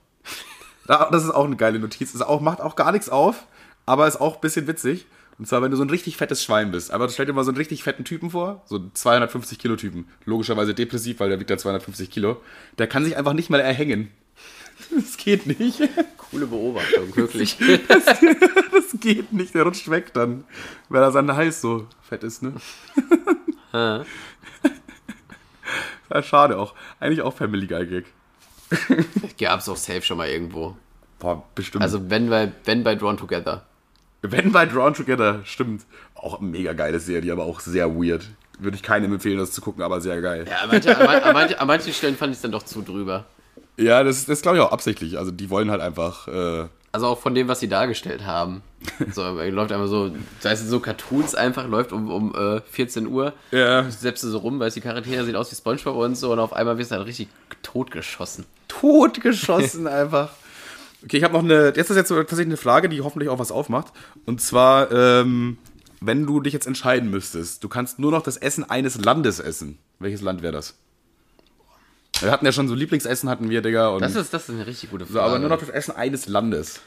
Das ist auch eine geile Notiz. Ist auch, macht auch gar nichts auf, aber ist auch ein bisschen witzig. Und zwar, wenn du so ein richtig fettes Schwein bist. Aber stell dir mal so einen richtig fetten Typen vor. So einen 250 Kilo Typen. Logischerweise depressiv, weil der wiegt ja 250 Kilo. Der kann sich einfach nicht mal erhängen. Das geht nicht. Coole Beobachtung, wirklich. Das geht nicht. Der rutscht weg dann, weil er sein Hals so fett ist, ne? Ja, schade auch. Eigentlich auch Family Guy Gag. Gab's auch safe schon mal irgendwo. Boah, bestimmt. Also wenn bei, wenn bei Drawn Together. Wenn bei Drawn Together, stimmt. Auch eine mega geile Serie, aber auch sehr weird. Würde ich keinem empfehlen, das zu gucken, aber sehr geil. Ja, an, manche, an, man- an, manche, an manchen Stellen fand ich es dann doch zu drüber. Ja, das, das glaube ich auch absichtlich. Also die wollen halt einfach. Äh, Also auch von dem, was sie dargestellt haben. So, läuft einfach so, sei es so Cartoons einfach, läuft um, um äh, 14 Uhr, ja, selbst so rum, weil die Charaktere sehen aus wie Spongebob und so und auf einmal wirst du halt richtig totgeschossen. totgeschossen einfach. Okay, ich habe noch eine. Jetzt ist jetzt tatsächlich eine Frage, die hoffentlich auch was aufmacht. Und zwar, ähm, wenn du dich jetzt entscheiden müsstest, du kannst nur noch das Essen eines Landes essen. Welches Land wäre das? Wir hatten ja schon so Lieblingsessen, hatten wir, Digga. Und Das ist, das ist eine richtig gute Frage. so, aber nur noch das Essen eines Landes.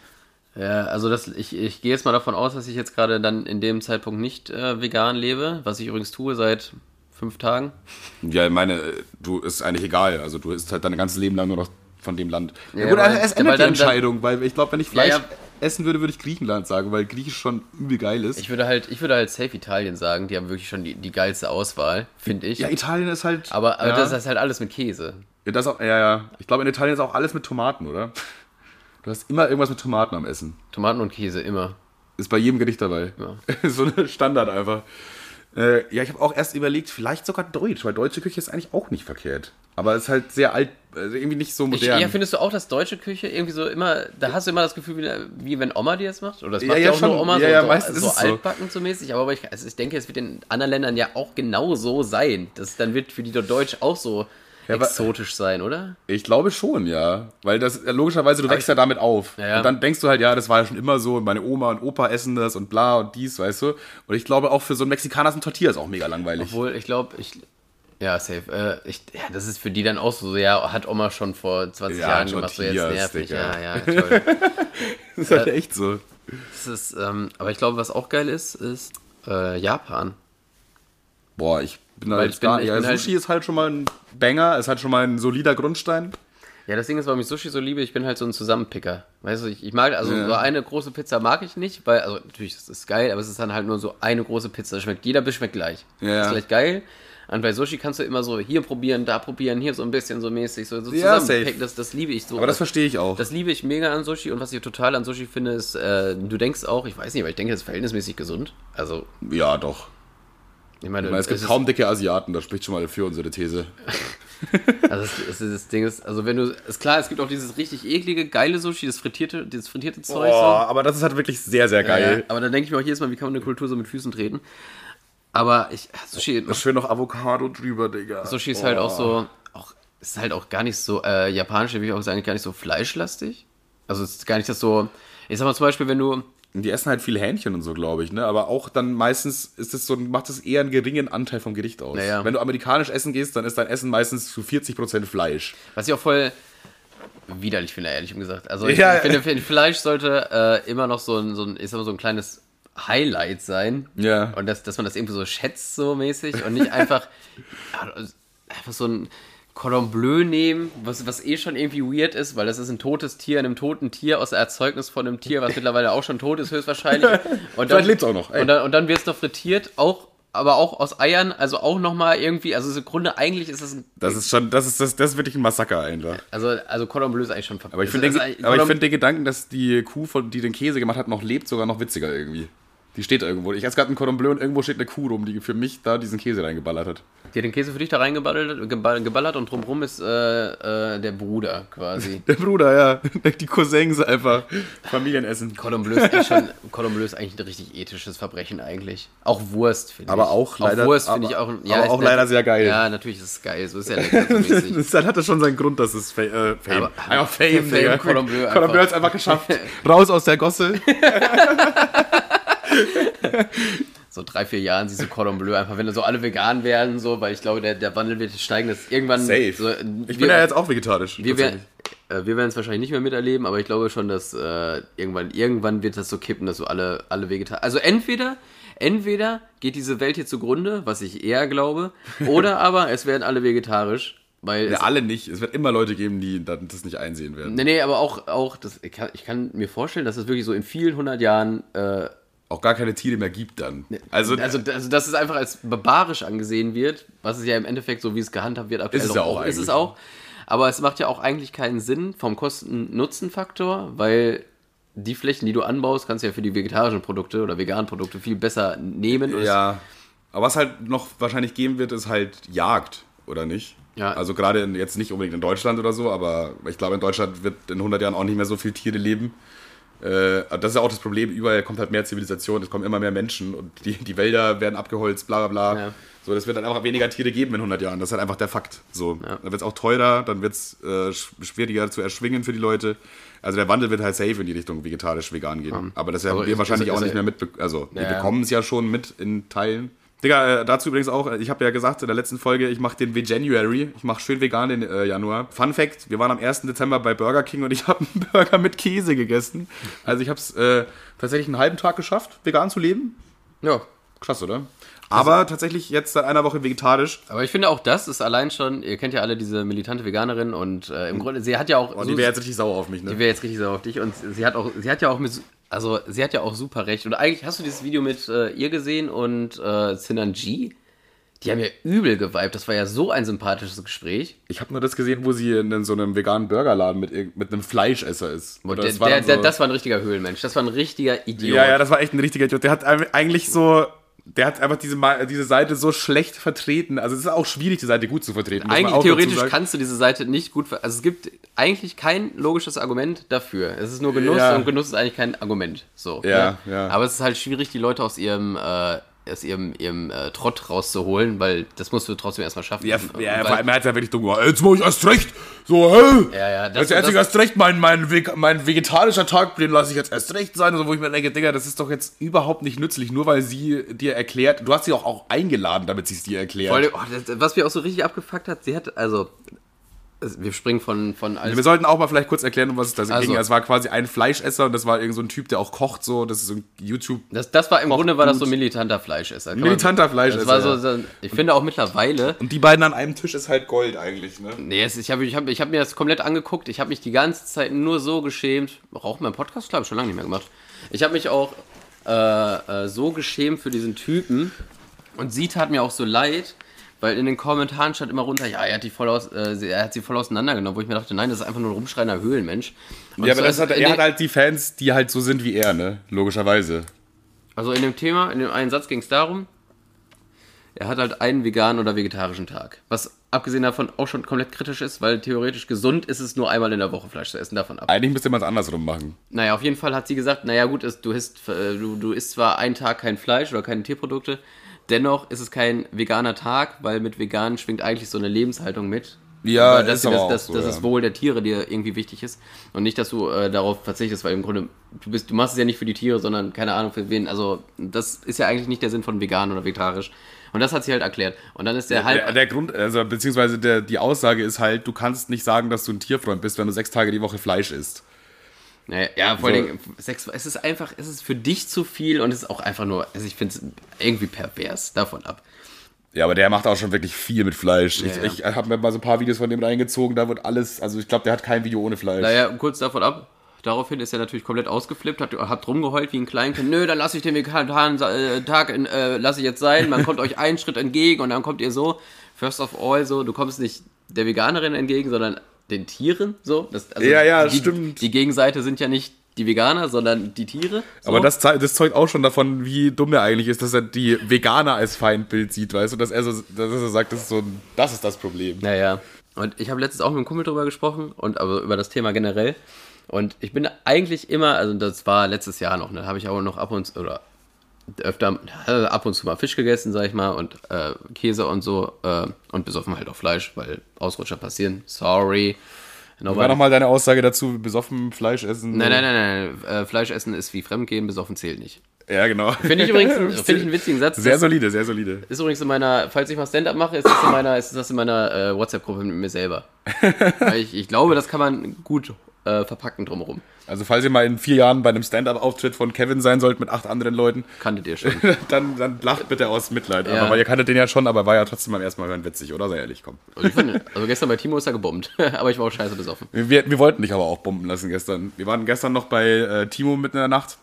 Ja, also das, ich, ich gehe jetzt mal davon aus, dass ich jetzt gerade dann in dem Zeitpunkt nicht äh, vegan lebe, was ich übrigens tue seit fünf Tagen. Ja, ich meine, du ist eigentlich egal. Also du isst halt dein ganzes Leben lang nur noch von dem Land. Ja, Ja, gut, weil- es ja, ändert weil die dann- Entscheidung, weil ich glaube, wenn ich Fleisch Ja, ja. Essen würde, würde ich Griechenland sagen, weil Griechisch schon übel geil ist. Ich würde halt, ich würde halt safe Italien sagen, die haben wirklich schon die, die geilste Auswahl, finde ich. ja, Italien ist halt. aber aber ja. das ist halt alles mit Käse. Ja, das auch, ja, ja. Ich glaube, in Italien ist auch alles mit Tomaten, oder? Du hast immer irgendwas mit Tomaten am Essen. Tomaten und Käse immer. Ist bei jedem Gericht dabei. Ja. so ein Standard einfach. Äh, ja, ich habe auch erst überlegt, vielleicht sogar Deutsch, weil deutsche Küche ist eigentlich auch nicht verkehrt. Aber es ist halt sehr alt, also irgendwie nicht so Ich, modern. ja, findest du auch, dass deutsche Küche irgendwie so immer, da hast du immer das Gefühl, wie, wie wenn Oma dir das macht? Oder das Ja, macht ja, ja, auch schon. nur Oma Ja, so, ja, so, so altbacken so mäßig. Aber ich, also ich denke, es wird in anderen Ländern ja auch genau so sein. Das, dann wird für die Deutsch auch so Ja, exotisch sein, oder? Ich glaube schon, ja. Weil das ja, logischerweise, du wächst ja damit auf. Ja, ja. Und dann denkst du halt, ja, das war ja schon immer so und meine Oma und Opa essen das und bla und dies, weißt du. Und ich glaube auch für so einen Mexikaner sind Tortillas auch mega langweilig. Obwohl, ich glaube, ich. Ja, safe. Äh, ich, ja, das ist für die dann auch so, ja, hat Oma schon vor 20 Ja, Jahren gemacht, so jetzt nervig. Digga. Ja, ja, toll. Das ist halt echt so. das ist, ähm, aber ich glaube, was auch geil ist, ist äh, Japan. Boah, ich bin da Weil jetzt bin- gar ich ja, bin halt- Sushi ist halt schon mal ein Banger, ist halt schon mal ein solider Grundstein. Ja, das Ding ist, warum ich Sushi so liebe, ich bin halt so ein Zusammenpicker. Weißt du, ich, ich mag, also Ja. so eine große Pizza mag ich nicht, weil, also natürlich, das ist geil, aber es ist dann halt nur so eine große Pizza. Schmeckt, jeder Biss schmeckt gleich. Ja. Ist gleich geil. Und bei Sushi kannst du immer so hier probieren, da probieren, hier so ein bisschen so mäßig, so, so Ja, safe. Das, das liebe ich so. Aber das verstehe ich auch. Das liebe ich mega an Sushi und was ich total an Sushi finde, ist, äh, du denkst auch, ich weiß nicht, aber ich denke, es ist verhältnismäßig gesund. Also, ja, doch. ich meine, Ich meine, es gibt kaum dicke Asiaten, das spricht schon mal für unsere These. Also das, das, das Ding ist, also wenn du, ist klar, es gibt auch dieses richtig eklige, geile Sushi, das frittierte, dieses frittierte Zeug. so. Boah, aber das ist halt wirklich sehr, sehr geil. Ja, aber dann denke ich mir auch jedes Mal, wie kann man eine Kultur so mit Füßen treten? Aber ich, Sushi, Schön noch Avocado drüber, Digga. Sushi ist halt auch so, auch, ist halt auch gar nicht so, äh, japanisch, würde ich auch sagen, gar nicht so fleischlastig. Also es ist gar nicht das so, ich sag mal zum Beispiel, wenn du, Die essen halt viel Hähnchen und so, glaube ich, ne? Aber auch dann meistens ist es so, macht es eher einen geringen Anteil vom Gericht aus. Ja, ja. Wenn du amerikanisch essen gehst, dann ist dein Essen meistens zu 40% Fleisch. was ich auch voll widerlich finde, ehrlich gesagt. Also ich, Ja. ich finde, Fleisch sollte äh, immer noch so ein, so ein, ich sag mal, so ein kleines Highlight sein. Ja. Und dass, dass man das irgendwie so schätzt, so mäßig. Und nicht einfach, ja, einfach so ein Cordon Bleu nehmen, was, was eh schon irgendwie weird ist, weil das ist ein totes Tier, einem toten Tier aus Erzeugnis von einem Tier, was mittlerweile auch schon tot ist, höchstwahrscheinlich. Und Vielleicht lebt's auch noch, ey. Und dann, und dann wird es noch frittiert, auch, aber auch aus Eiern, also auch nochmal irgendwie, also im Grunde eigentlich ist es ein, Das ist schon, das ist, das, das ist wirklich ein Massaker einfach. also, also Cordon Bleu ist eigentlich schon Aber ich finde den, find den Gedanken, dass die Kuh, von, die den Käse gemacht hat, noch lebt, sogar noch witziger irgendwie. Die steht irgendwo. Ich esse gerade einen Cordon Bleu und irgendwo steht eine Kuh rum, die für mich da diesen Käse reingeballert hat. Die hat den Käse für dich da reingeballert geball- geballert und drumrum ist äh, äh, der Bruder quasi. Der Bruder, ja. Die Cousins einfach. Familienessen. Cordon Bleu ist echt schon, Cordon Bleu ist eigentlich ein richtig ethisches Verbrechen eigentlich. Auch Wurst, finde ich. Aber auch leider- Auch Wurst aber- finde ich auch. aber ist auch nett- leider sehr geil. Ja, natürlich ist es geil. So ist ja lecker. Das dann hat das schon seinen Grund, dass es Fa äh, Fame. Aber- einfach Fame, Fame. Cordon Bleu Cordon Bleu hat es einfach geschafft. Raus aus der Gosse. So drei, vier Jahren siehst du Cordon Bleu einfach, wenn da so alle vegan werden, so, weil ich glaube, der, der Wandel wird steigen, dass irgendwann. Safe. So, ich wir- bin ja jetzt auch vegetarisch. Wir werden tatsächlich. äh, wir werden es wahrscheinlich nicht mehr miterleben, aber ich glaube schon, dass äh, irgendwann, irgendwann wird das so kippen, dass so alle, alle Vegetarier. Also entweder, entweder geht diese Welt hier zugrunde, was ich eher glaube, oder aber es werden alle vegetarisch. Weil ja, alle nicht. Es wird immer Leute geben, die das nicht einsehen werden. nee, nee, aber auch, auch das, ich, kann, ich kann mir vorstellen, dass es wirklich so in vielen hundert Jahren äh, Auch gar keine Tiere mehr gibt dann. Also, also, also dass es einfach als barbarisch angesehen wird, was es ja im Endeffekt so wie es gehandhabt wird aktuell Ist es ja auch ist es auch. Aber es macht ja auch eigentlich keinen Sinn vom Kosten-Nutzen-Faktor, weil die Flächen, die du anbaust, kannst du ja für die vegetarischen Produkte oder veganen Produkte viel besser nehmen. Ja. Aber was halt noch wahrscheinlich geben wird, ist halt Jagd, oder nicht? Ja. Also gerade in- jetzt nicht unbedingt in Deutschland oder so, aber ich glaube, in Deutschland wird in 100 Jahren auch nicht mehr so viele Tiere leben. Äh, das ist ja auch das Problem, überall kommt halt mehr Zivilisation, es kommen immer mehr Menschen und die, die Wälder werden abgeholzt, bla bla bla. Ja. So, das wird dann einfach weniger Tiere geben in 100 Jahren. Das ist halt einfach der Fakt. So, Ja. dann wird es auch teurer, dann wird es äh, sch- schwieriger zu erschwingen für die Leute. Also der Wandel wird halt safe in die Richtung vegetarisch-vegan gehen. Aber das werden Aber wir wahrscheinlich ist- auch nicht mehr mitbekommen. Also wir Ja. bekommen es ja schon mit in Teilen. Digga, äh, dazu übrigens auch, ich habe ja gesagt in der letzten Folge, ich mache den Veganuary. Ich mache schön vegan den äh, Januar. Fun Fact, wir waren am 1. Dezember bei Burger King und ich habe einen Burger mit Käse gegessen. Also ich habe es äh, tatsächlich einen halben Tag geschafft, vegan zu leben. ja. Krass, oder? Aber tatsächlich jetzt seit einer Woche vegetarisch. Aber ich finde auch das ist allein schon, ihr kennt ja alle diese militante Veganerin und äh, im Grunde, sie hat ja auch. Oh, die wäre jetzt richtig sauer auf mich, Die ne? wäre jetzt richtig sauer auf dich und sie hat auch, sie hat ja auch mit, also sie hat ja auch super recht. Und eigentlich hast du dieses Video mit äh, ihr gesehen und äh, Sinan G? Die haben ja übel geweibt. Das war ja so ein sympathisches Gespräch. Ich habe nur das gesehen, wo sie in so einem veganen Burgerladen mit, mit einem Fleischesser ist. Der, das war der, dann der, so- das war ein richtiger Höhlenmensch. Das war ein richtiger Idiot. ja, ja, das war echt ein richtiger Idiot. Der hat eigentlich so der hat einfach diese, diese Seite so schlecht vertreten. Also es ist auch schwierig, die Seite gut zu vertreten. Eigentlich theoretisch kannst du diese Seite nicht gut. ver- Also es gibt eigentlich kein logisches Argument dafür. Es ist nur Genuss Ja. und Genuss ist eigentlich kein Argument. So. Ja, ne? ja. Aber es ist halt schwierig, die Leute aus ihrem äh, aus ihrem, ihrem äh, Trott rauszuholen, weil das musst du trotzdem erstmal schaffen. Ja, Und- ja weil- vor allem, er hat ja wirklich dumm gemacht. Jetzt mach ich erst recht. So, hä? Ja, ja, das- Jetzt erst, das- erst recht, mein, mein, mein vegetarischer Tag, den lasse ich jetzt erst recht sein. Also, wo ich mir denke, Digga, das ist doch jetzt überhaupt nicht nützlich, nur weil sie dir erklärt. Du hast sie auch, auch eingeladen, damit sie es dir erklärt. Allem, oh, das, was mir auch so richtig abgefuckt hat, sie hat, also, wir springen von, von alles. Wir sollten auch mal vielleicht kurz erklären, um was es da Also- ging. Es war quasi ein Fleischesser und das war irgend so ein Typ, der auch kocht, so. Das ist so ein YouTube. Das, das war im Grunde war das so militanter Fleischesser. Kann man- Militanter Fleischesser, Das war so, ja. ich finde auch mittlerweile, Und die beiden an einem Tisch ist halt Gold eigentlich, ne? Nee, es, ich habe ich hab, ich hab mir das komplett angeguckt. Ich habe mich die ganze Zeit nur so geschämt. Auch mein Podcast, glaube ich, schon lange nicht mehr gemacht. Ich habe mich auch äh, äh, so geschämt für diesen Typen. Und sie tat mir auch so leid, weil in den Kommentaren stand immer runter, ja, er hat, die voll aus, äh, sie- er hat sie voll auseinandergenommen. Wo ich mir dachte, nein, das ist einfach nur ein rumschreiender Höhlenmensch. Und Ja, aber das ist hat, er hat halt die Fans, die halt so sind wie er, ne? Logischerweise. Also in dem Thema, in dem einen Satz ging es darum, er hat halt einen veganen oder vegetarischen Tag. Was abgesehen davon auch schon komplett kritisch ist, weil theoretisch gesund ist es nur einmal in der Woche Fleisch zu essen, davon ab. Eigentlich müsste man es andersrum machen. Naja, auf jeden Fall hat sie gesagt, naja gut, es, du, isst, äh, du, du isst zwar einen Tag kein Fleisch oder keine Tierprodukte, dennoch ist es kein veganer Tag, weil mit vegan schwingt eigentlich so eine Lebenshaltung mit. Ja, dass, ist das, auch dass, so, dass ja. das Wohl der Tiere dir irgendwie wichtig ist und nicht, dass du äh, darauf verzichtest, weil im Grunde du bist, du machst es ja nicht für die Tiere, sondern keine Ahnung für wen. Also das ist ja eigentlich nicht der Sinn von vegan oder vegetarisch. Und das hat sie halt erklärt. Und dann ist der halb Der, der Grund, also beziehungsweise der, die Aussage ist halt, du kannst nicht sagen, dass du ein Tierfreund bist, wenn du sechs Tage die Woche Fleisch isst. Naja, ja, vor So. Dingen, Sex, es ist einfach, es ist für dich zu viel und es ist auch einfach nur, also ich finde es irgendwie pervers, davon ab. Ja, aber der macht auch schon wirklich viel mit Fleisch. Ja, ich ich habe mir mal so ein paar Videos von dem reingezogen, da wird alles, also ich glaube, der hat kein Video ohne Fleisch. Naja, kurz davon ab, daraufhin ist er natürlich komplett ausgeflippt, hat, hat rumgeheult wie ein Kleinkind, nö, dann lasse ich den veganen äh, Tag, in, äh, lasse ich jetzt sein, man kommt euch einen Schritt entgegen und dann kommt ihr so, first of all, so, du kommst nicht der Veganerin entgegen, sondern den Tieren, so. Das, also Ja, ja, die, stimmt. Die Gegenseite sind ja nicht die Veganer, sondern die Tiere. So. Aber das, das zeugt auch schon davon, wie dumm er eigentlich ist, dass er die Veganer als Feindbild sieht, weißt du, dass er, so, dass er sagt, das ist, so das ist das Problem. Naja. Und ich habe letztens auch mit einem Kumpel drüber gesprochen und aber über das Thema generell. Und ich bin eigentlich immer, also das war letztes Jahr noch, ne, habe ich auch noch ab und zu, oder öfter, also ab und zu mal Fisch gegessen, sag ich mal, und äh, Käse und so, äh, und besoffen halt auch Fleisch, weil Ausrutscher passieren. Sorry. War Nobody- nochmal deine Aussage dazu, besoffen Fleisch essen? Nein, nein, nein, nein. Äh, Fleisch essen ist wie Fremdgehen, besoffen zählt nicht. Ja, genau. Finde ich übrigens finde ich einen witzigen Satz. Sehr solide, sehr solide. ist übrigens in meiner, falls ich mal Stand-up mache, ist das in meiner, ist das in meiner äh, WhatsApp-Gruppe mit mir selber. Weil ich, ich glaube, das kann man gut äh, verpacken drumherum. Also falls ihr mal in vier Jahren bei einem Stand-Up-Auftritt von Kevin sein sollt mit acht anderen Leuten, Kanntet ihr schon. dann, dann lacht bitte aus Mitleid. Ja. Aber weil ihr kanntet den ja schon, aber war ja trotzdem beim ersten Mal hören witzig, oder? Sei ehrlich, komm. Also, ich fand, also gestern bei Timo ist er gebombt, aber ich war auch scheiße besoffen. Wir, wir wollten dich aber auch bomben lassen gestern. Wir waren gestern noch bei äh, Timo mitten in der Nacht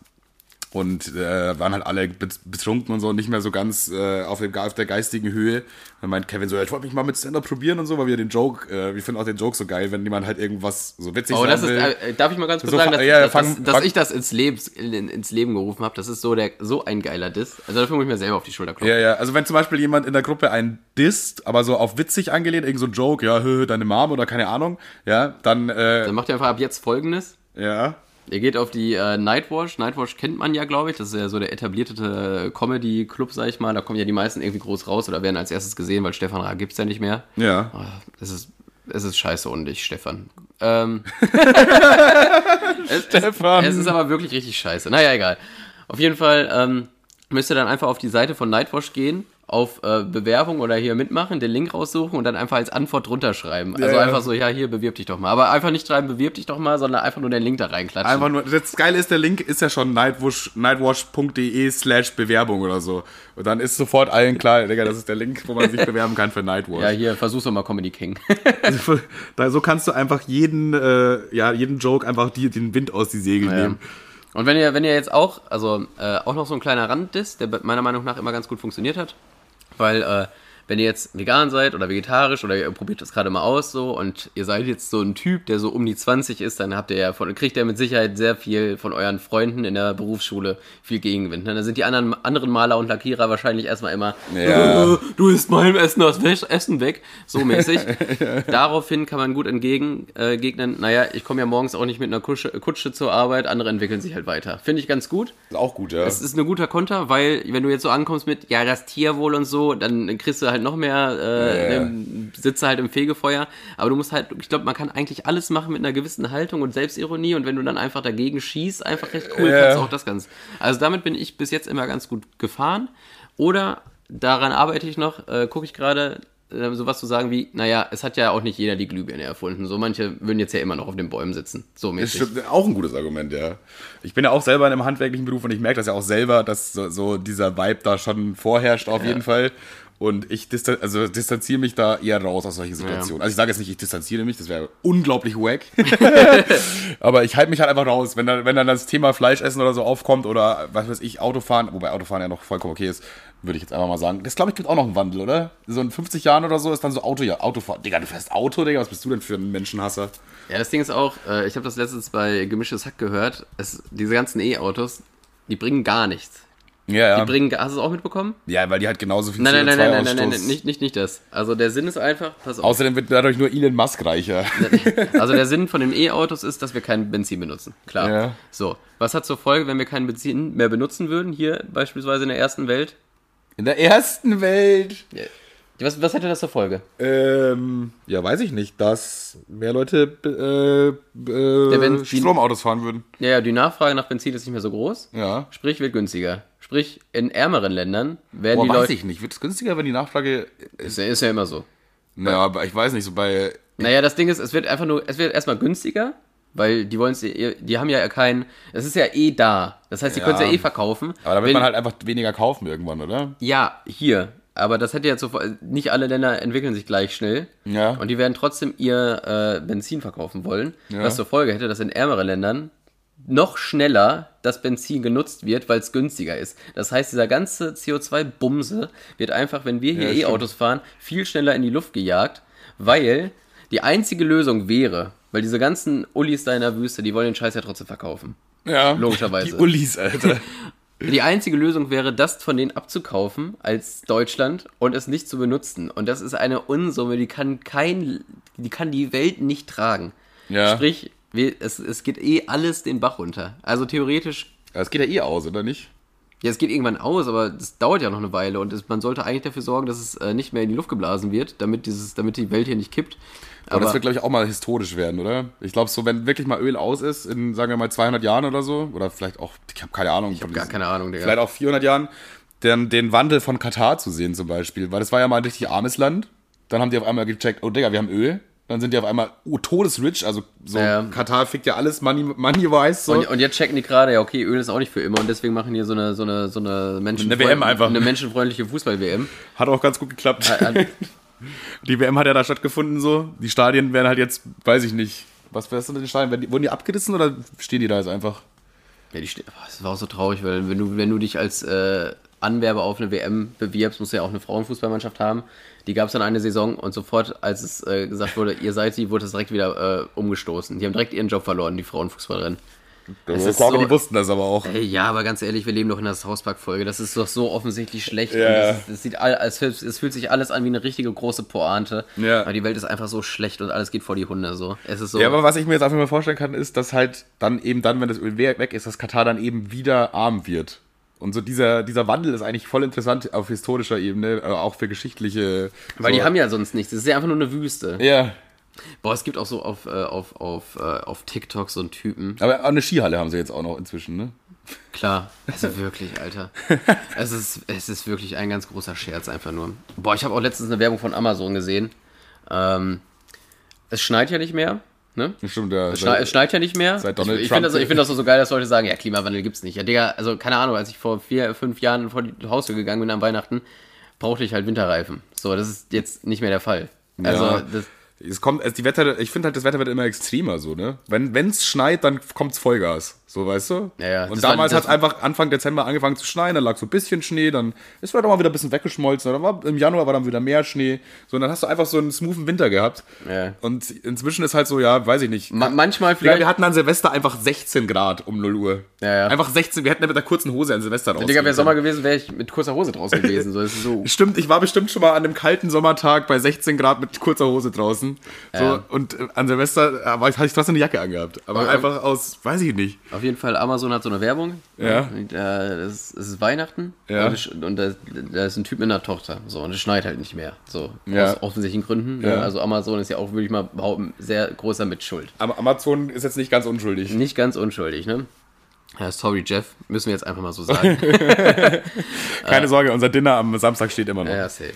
und äh, waren halt alle bet- betrunken und so nicht mehr so ganz äh, auf, dem, auf der geistigen Höhe. Dann meint Kevin so, ja, ich wollte mich mal mit Stand-Up probieren und so, weil wir den Joke, äh, wir finden auch den Joke so geil, wenn jemand halt irgendwas so witzig Aber sagen das ist, will. äh, darf ich mal ganz kurz So, sagen, dass, ja, dass, fang- dass, ich das ins, Lebens, in, ins Leben gerufen habe, das ist so, der, so ein geiler Diss. Also dafür muss ich mir selber auf die Schulter klopfen. Ja, ja, also wenn zum Beispiel jemand in der Gruppe einen disst, aber so auf witzig angelehnt, irgend so ein Joke, ja, hö, deine Mom oder keine Ahnung, ja, dann, äh, Dann macht ihr einfach ab jetzt folgendes. ja, Ihr geht auf die äh, Nightwatch. Nightwatch kennt man ja, glaube ich. Das ist ja so der etablierte äh, Comedy-Club, sag ich mal. Da kommen ja die meisten irgendwie groß raus oder werden als erstes gesehen, weil Stefan Raab gibt's ja nicht mehr. ja. Es ist, es ist scheiße und ich, Stefan. Ähm, es, Stefan. Es, es ist aber wirklich richtig scheiße. Naja, egal. Auf jeden Fall ähm, müsst ihr dann einfach auf die Seite von Nightwatch gehen, auf äh, Bewerbung oder hier mitmachen, den Link raussuchen und dann einfach als Antwort drunter schreiben. Also Ja, einfach so, ja, hier, bewirb dich doch mal. Aber einfach nicht schreiben, bewirb dich doch mal, sondern einfach nur den Link da reinklatschen. Einfach nur, das Geile ist, der Link ist ja schon nightwash, nightwash.de slash Bewerbung oder so. Und dann ist sofort allen klar, Digga, das ist der Link, wo man sich bewerben kann für Nightwash. ja, hier, versuch's doch mal Comedy King. Also, so kannst du einfach jeden, äh, ja, jeden Joke einfach die, den Wind aus die Segel Ja. nehmen. Und wenn ihr, wenn ihr jetzt auch, also äh, auch noch so ein kleiner Rand ist, der meiner Meinung nach immer ganz gut funktioniert hat, weil äh, wenn ihr jetzt vegan seid oder vegetarisch oder ihr probiert das gerade mal aus so und ihr seid jetzt so ein Typ, der so um die 20 ist, dann habt ihr ja von, kriegt ihr mit Sicherheit sehr viel von euren Freunden in der Berufsschule viel Gegenwind. Ne? Da sind die anderen, anderen Maler und Lackierer wahrscheinlich erstmal immer, Ja. "Äh, du isst meinem Essen das Essen weg, so mäßig. Daraufhin kann man gut entgegen äh, naja, ich komme ja morgens auch nicht mit einer Kutsche, Kutsche zur Arbeit, andere entwickeln sich halt weiter. Finde ich ganz gut. Ist auch gut, ja. Es ist ein guter Konter, weil wenn du jetzt so ankommst mit, ja, das Tierwohl und so, dann kriegst du halt noch mehr, äh, Ja. ne, sitzt halt im Fegefeuer. Aber du musst halt, ich glaube, man kann eigentlich alles machen mit einer gewissen Haltung und Selbstironie und wenn du dann einfach dagegen schießt, einfach recht cool, Ja. kannst du auch das Ganze. Also damit bin ich bis jetzt immer ganz gut gefahren. Oder daran arbeite ich noch, äh, gucke ich gerade, äh, sowas zu sagen wie, naja, es hat ja auch nicht jeder die Glühbirne erfunden. So manche würden jetzt ja immer noch auf den Bäumen sitzen. So Das mäßig. stimmt, auch ein gutes Argument, ja. Ich bin ja auch selber in einem handwerklichen Beruf und ich merke das ja auch selber, dass so, so dieser Vibe da schon vorherrscht auf jeden Fall. Und ich distan also distanziere mich da eher raus aus solchen Situationen. Also ich sage jetzt nicht, ich distanziere mich, das wäre unglaublich wack. Aber ich halte mich halt einfach raus, wenn dann, wenn dann das Thema Fleischessen oder so aufkommt oder was weiß ich, Autofahren, wobei Autofahren ja noch vollkommen okay ist, würde ich jetzt einfach mal sagen. Das glaube ich gibt auch noch einen Wandel, oder? So in 50 Jahren oder so ist dann so Auto, ja, Autofahren. Digga, du fährst Auto, Digga, was bist du denn für ein Menschenhasser? Ja, das Ding ist auch, äh, ich habe das letztens bei Gemischtes Hack gehört, es, diese ganzen E-Autos, die bringen gar nichts. Ja, ja. Die bringen, hast du es auch mitbekommen? Ja, weil die halt genauso viel Nein, nein, nein, nein, nein, nein, nein, CO2-Ausstoß- nicht, nicht, nicht das. Also der Sinn ist einfach, pass auf. Außerdem wird dadurch nur Elon Musk reicher. Also der Sinn von den E-Autos ist, dass wir kein Benzin benutzen. Klar. Ja. So, was hat zur Folge, wenn wir kein Benzin mehr benutzen würden, hier beispielsweise in der ersten Welt? In der ersten Welt. Was, was hätte das zur Folge? Ähm, ja, weiß ich nicht, dass mehr Leute äh, äh, Benzin- Stromautos fahren würden. Ja, ja, die Nachfrage nach Benzin ist nicht mehr so groß. Ja. Sprich, wird günstiger. Sprich, in ärmeren Ländern werden Boah, die weiß Leute. ich nicht. Wird es günstiger, wenn die Nachfrage. Ist, ja- ist ja immer so. Naja, aber ich weiß nicht, so bei. Naja, das Ding ist, es wird einfach nur, es wird erstmal günstiger, weil die wollen es, die haben ja kein, es ist ja eh da. Das heißt, die Ja. können es ja eh verkaufen. Aber da wird Wenn- man halt einfach weniger kaufen irgendwann, oder? Ja, hier. Aber das hätte ja zuvor, nicht alle Länder entwickeln sich gleich schnell. Ja. Und die werden trotzdem ihr äh, Benzin verkaufen wollen. Ja. Was zur Folge hätte, dass in ärmeren Ländern noch schneller das Benzin genutzt wird, weil es günstiger ist. Das heißt, dieser ganze CO2-Bumse wird einfach, wenn wir hier Ja. E-Autos fahren, viel schneller in die Luft gejagt, weil die einzige Lösung wäre, weil diese ganzen Ullis da in der Wüste, die wollen den Scheiß ja trotzdem verkaufen. Ja. Logischerweise. Die Ullis, Alter. Die einzige Lösung wäre, das von denen abzukaufen als Deutschland und es nicht zu benutzen. Und das ist eine Unsumme, die kann kein, die kann die Welt nicht tragen. Ja. Sprich, wir, es, es geht eh alles den Bach runter. Also theoretisch, Es geht ja eh aus, oder nicht? ja, es geht irgendwann aus, aber das dauert ja noch eine Weile und es, man sollte eigentlich dafür sorgen, dass es äh, nicht mehr in die Luft geblasen wird, damit dieses, damit die Welt hier nicht kippt. Aber, das wird, glaube ich, auch mal historisch werden, oder? Ich glaube, so, wenn wirklich mal Öl aus ist, in, sagen wir mal, 200 Jahren oder so, oder vielleicht auch, ich habe keine Ahnung. Ich hab gar keine Ahnung, Digga. Vielleicht auch 400 Jahren, den, den Wandel von Katar zu sehen zum Beispiel. Weil das war ja mal ein richtig armes Land. Dann haben die auf einmal gecheckt, oh Digga, wir haben Öl. Dann sind die auf einmal oh, todesrich, also so Ja. Katar fickt ja alles money, money-wise. So. Und, und jetzt checken die gerade, ja, okay, Öl ist auch nicht für immer und deswegen machen die so eine, so eine, so eine, Menschenfreund- Eine WM einfach. Eine menschenfreundliche Fußball-WM. Hat auch ganz gut geklappt. Äh, Die WM hat ja da stattgefunden so. Die Stadien werden halt jetzt, weiß ich nicht. Was wär's denn den Stadien? Die, wurden die abgerissen oder stehen die da jetzt einfach? Ja, die ste- Boah, das war auch so traurig, weil wenn du, wenn du dich als äh, Anwerber auf eine WM bewirbst, musst du ja auch eine Frauenfußballmannschaft haben. Die gab es dann eine Saison und sofort, als es äh, gesagt wurde, ihr seid sie, wurde es direkt wieder äh, umgestoßen. Die haben direkt ihren Job verloren, die Frauenfußballerinnen. Das Es ich ist glaube, so- die wussten das aber auch. Ey, ja, aber ganz ehrlich, wir leben doch in der Hauspark-Folge. Das ist doch so offensichtlich schlecht. Und das, das sieht all, als, es fühlt sich alles an wie eine richtige große Pointe. Ja. Aber die Welt ist einfach so schlecht und alles geht vor die Hunde. So. Es ist so. Ja, aber was ich mir jetzt einfach mal vorstellen kann, ist, dass halt dann eben dann, wenn das Öl we- weg ist, dass Katar dann eben wieder arm wird. Und so dieser, dieser Wandel ist eigentlich voll interessant auf historischer Ebene, äh, auch für geschichtliche. weil so. die haben ja sonst nichts. Es ist ja einfach nur eine Wüste. Ja. Boah, es gibt auch so auf, äh, auf, auf, äh, auf TikTok so einen Typen. Aber eine Skihalle haben sie jetzt auch noch inzwischen, ne? Klar, also wirklich, Alter. Es ist, es ist wirklich ein ganz großer Scherz einfach nur. Boah, ich habe auch letztens eine Werbung von Amazon gesehen. Ähm, es schneit ja nicht mehr, ne? Stimmt, ja. Es, schneit, es schneit ja nicht mehr. seit ich Donald ich Trump- finde das, ich find das so geil, dass Leute sagen, ja, Klimawandel gibt's nicht. Ja, Digga, also keine Ahnung, als ich vor vier, fünf Jahren vor die Haustür gegangen bin am Weihnachten, brauchte ich halt Winterreifen. So, das ist jetzt nicht mehr der Fall. Also, Ja. das, Es kommt, also die Wetter, ich finde halt, das Wetter wird immer extremer so, ne? Wenn es schneit, dann kommt's Vollgas. So, weißt du? Ja, ja. Und Das damals hat einfach Anfang Dezember angefangen zu schneien, dann lag so ein bisschen Schnee, dann ist vielleicht auch mal wieder ein bisschen weggeschmolzen, dann war, im Januar war dann wieder mehr Schnee. So, und dann hast du einfach so einen smoothen Winter gehabt. Ja. Und inzwischen ist halt so, ja, weiß ich nicht. Ma manchmal Digga, vielleicht. wir hatten an Silvester einfach 16 Grad um 0 Uhr. Ja, ja. Einfach 16, wir hätten ja mit einer kurzen Hose an Silvester Digga, rausgehen wäre Sommer gewesen, wäre ich mit kurzer Hose draußen gewesen. So, so. Stimmt, ich war bestimmt schon mal an einem kalten Sommertag bei 16 Grad mit kurzer Hose draußen. So, Ja. Und äh, an Silvester äh, hatte ich trotzdem eine Jacke angehabt. Aber Ja. einfach aus, weiß ich nicht. Auf jeden Fall, Amazon hat so eine Werbung. Ja. Äh, es, es ist Weihnachten. Ja. Und, und da, da ist ein Typ mit einer Tochter. So, und es schneit halt nicht mehr. So, Ja. aus offensichtlichen Gründen. Ja. Ne? Also Amazon ist ja auch, würde ich mal behaupten, sehr großer Mitschuld. Aber Amazon ist jetzt nicht ganz unschuldig. Nicht ganz unschuldig, ne? Ja, sorry, Jeff. Müssen wir jetzt einfach mal so sagen. Keine Sorge, unser Dinner am Samstag steht immer noch. ja, safe.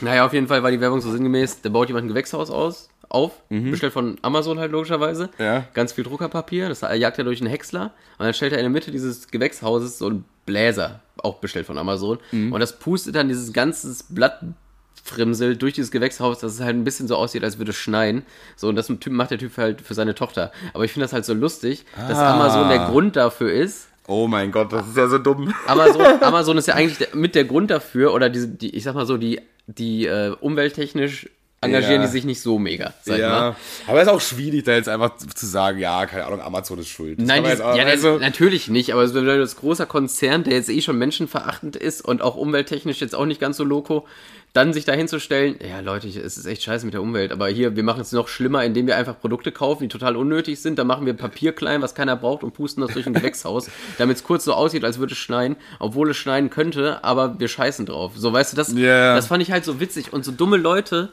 Naja, auf jeden Fall war die Werbung so sinngemäß, da baut jemand ein Gewächshaus aus, auf, bestellt von Amazon halt logischerweise. Mhm. Ja. Ganz viel Druckerpapier, das jagt er durch einen Häcksler und dann stellt er in der Mitte dieses Gewächshauses so einen Bläser, auch bestellt von Amazon. Mhm. Und das pustet dann dieses ganze Blattfrimsel durch dieses Gewächshaus, dass es halt ein bisschen so aussieht, als würde es schneien. So, und das macht der Typ halt für seine Tochter. Aber ich finde das halt so lustig, dass Ah. Amazon der Grund dafür ist, Oh mein Gott, das ist ja so dumm. Amazon, Amazon ist ja eigentlich der, mit der Grund dafür, oder diese, die, ich sag mal so, die, die äh, umwelttechnisch engagieren Ja. die sich nicht so mega, Ja, aber es ist auch schwierig, da jetzt einfach zu sagen, ja, keine Ahnung, Amazon ist schuld. Das Nein, die, auch- ja, das, also, natürlich nicht, aber so ein großer Konzern, der jetzt eh schon menschenverachtend ist und auch umwelttechnisch jetzt auch nicht ganz so loco, dann sich dahin zu stellen, ja Leute, es ist echt scheiße mit der Umwelt, aber hier, wir machen es noch schlimmer, indem wir einfach Produkte kaufen, die total unnötig sind, dann machen wir Papier klein, was keiner braucht und pusten das durch ein Gewächshaus, damit es kurz so aussieht, als würde es schneien, obwohl es schneien könnte, aber wir scheißen drauf. So, weißt du, das, Ja. das fand ich halt so witzig und so dumme Leute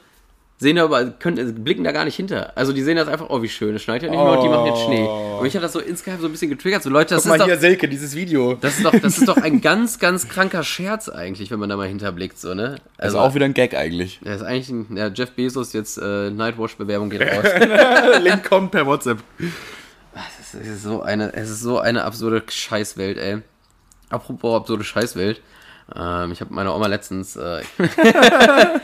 sehen da aber, können, blicken da gar nicht hinter. Also die sehen das einfach, oh wie schön, es schneit ja nicht mehr und die machen jetzt Schnee. Und mich hat das so insgeheim so ein bisschen getriggert, so Leute, das guck ist mal doch... hier, Selke, dieses Video. Das ist, doch, das ist doch ein ganz, ganz kranker Scherz eigentlich, wenn man da mal hinterblickt, so, ne? Also auch wieder ein Gag eigentlich. Der ist eigentlich ein, ja, Jeff Bezos jetzt äh, Nightwatch-Bewerbung geht raus. Link kommt per WhatsApp. es, ist so eine, es ist so eine absurde Scheißwelt, ey. Apropos absurde Scheißwelt. Ähm, ich habe meiner Oma letztens äh,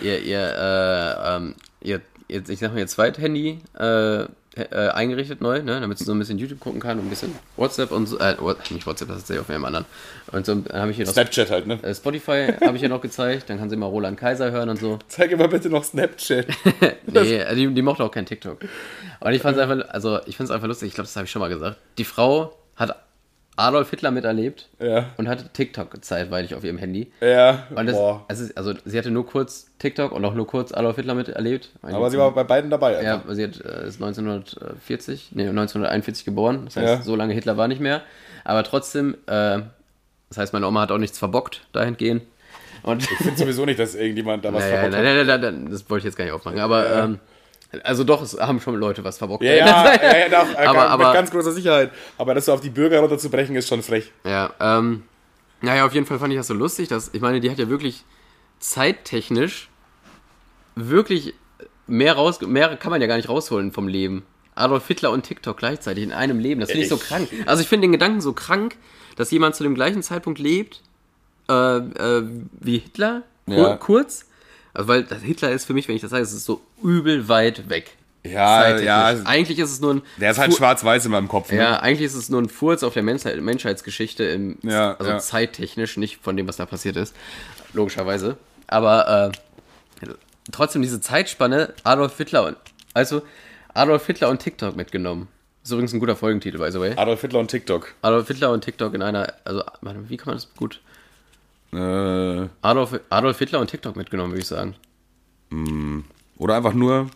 ihr, ihr, äh, ähm, ihr, ihr, ich sag mal, ihr Zweithandy äh, äh, eingerichtet neu, ne, damit sie so ein bisschen YouTube gucken kann und ein bisschen WhatsApp und so, äh, nicht WhatsApp, das ist ja auf einem anderen. Und so habe ich ihr noch Snapchat halt, ne? äh, Spotify habe ich ihr noch gezeigt, dann kann sie mal Roland Kaiser hören und so. Zeig mal bitte noch Snapchat. Nee, die, die mochte auch kein TikTok. Und ich fand es einfach, also ich finde es einfach lustig, ich glaube, das habe ich schon mal gesagt. Die Frau hat Adolf Hitler miterlebt Ja. und hatte TikTok zeitweilig auf ihrem Handy. Ja, das, also, also sie hatte nur kurz TikTok und auch nur kurz Adolf Hitler miterlebt. Aber sie war bei beiden dabei. ja, Alter. sie hat, äh, ist 1940, nee, 1941 geboren. Das heißt, Ja. so lange Hitler war nicht mehr. Aber trotzdem, äh, das heißt, meine Oma hat auch nichts verbockt dahingehend. Und Ich finde sowieso nicht, dass irgendjemand da was naja, verbockt nein, hat. nein, nein, nein, das wollte ich jetzt gar nicht aufmachen. Aber, ähm, also doch, es haben schon Leute was verbockt. Ja, ja, ja, ja doch, äh, aber, mit aber, ganz großer Sicherheit. Aber das so auf die Bürger runterzubrechen, ist schon frech. ja, ähm, naja, auf jeden Fall fand ich das so lustig, dass, ich meine, die hat ja wirklich zeittechnisch wirklich mehr raus, mehr kann man ja gar nicht rausholen vom Leben. Adolf Hitler und TikTok gleichzeitig in einem Leben, das finde ich so krank. Also ich finde den Gedanken so krank, dass jemand zu dem gleichen Zeitpunkt lebt, äh, äh, wie Hitler, kur Ja. kurz. Also weil Hitler ist für mich, wenn ich das sage, es ist so übel weit weg. Ja, ja. Eigentlich ist es nur ein Der ist halt schwarz-weiß in meinem Kopf. Ne? ja, eigentlich ist es nur ein Furz auf der Menschheit, Menschheitsgeschichte, im, Ja, also ja. zeittechnisch, nicht von dem, was da passiert ist, logischerweise. Aber äh, trotzdem diese Zeitspanne, Adolf Hitler und, also Adolf Hitler und TikTok mitgenommen. Ist übrigens ein guter Folgentitel, by the way. Adolf Hitler und TikTok. Adolf Hitler und TikTok in einer, also, wie kann man das gut? Äh, Adolf, Adolf Hitler und TikTok mitgenommen, würde ich sagen. oder einfach nur.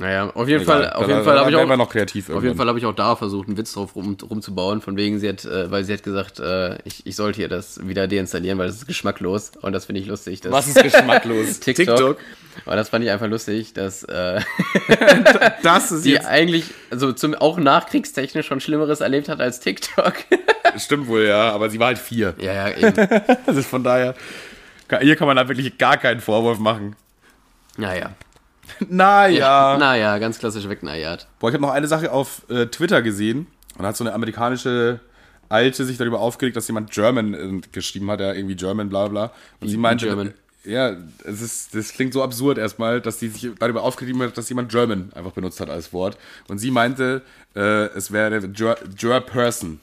Naja, auf jeden Egal. Fall, auf Da- jeden da- Fall habe ich auch noch kreativ Auf jeden. Fall habe ich auch da versucht, einen Witz drauf rum, rumzubauen, von wegen, sie hat, äh, weil sie hat gesagt, äh, ich, ich sollte hier das wieder deinstallieren, weil das ist geschmacklos. Und das finde ich lustig. Dass Was ist geschmacklos? TikTok. Und das fand ich einfach lustig, dass äh, Das ist die jetzt. eigentlich, also zum, auch nachkriegstechnisch schon Schlimmeres erlebt hat als TikTok. Stimmt wohl, ja. Aber sie war halt vier. ja, ja, eben. Das ist von daher. Hier kann man da wirklich gar keinen Vorwurf machen. Naja. Naja. Naja, ganz klassisch wegnajert. Boah, ich habe noch eine Sache auf äh, Twitter gesehen. Und da hat so eine amerikanische Alte sich darüber aufgeregt, dass jemand German äh, geschrieben hat, ja, irgendwie German, bla bla. Und sie meinte, German? Ja, es ist, das klingt so absurd erstmal, dass die sich darüber aufgeregt hat, dass jemand German einfach benutzt hat als Wort. Und sie meinte, äh, es wäre Ger, Ger Person.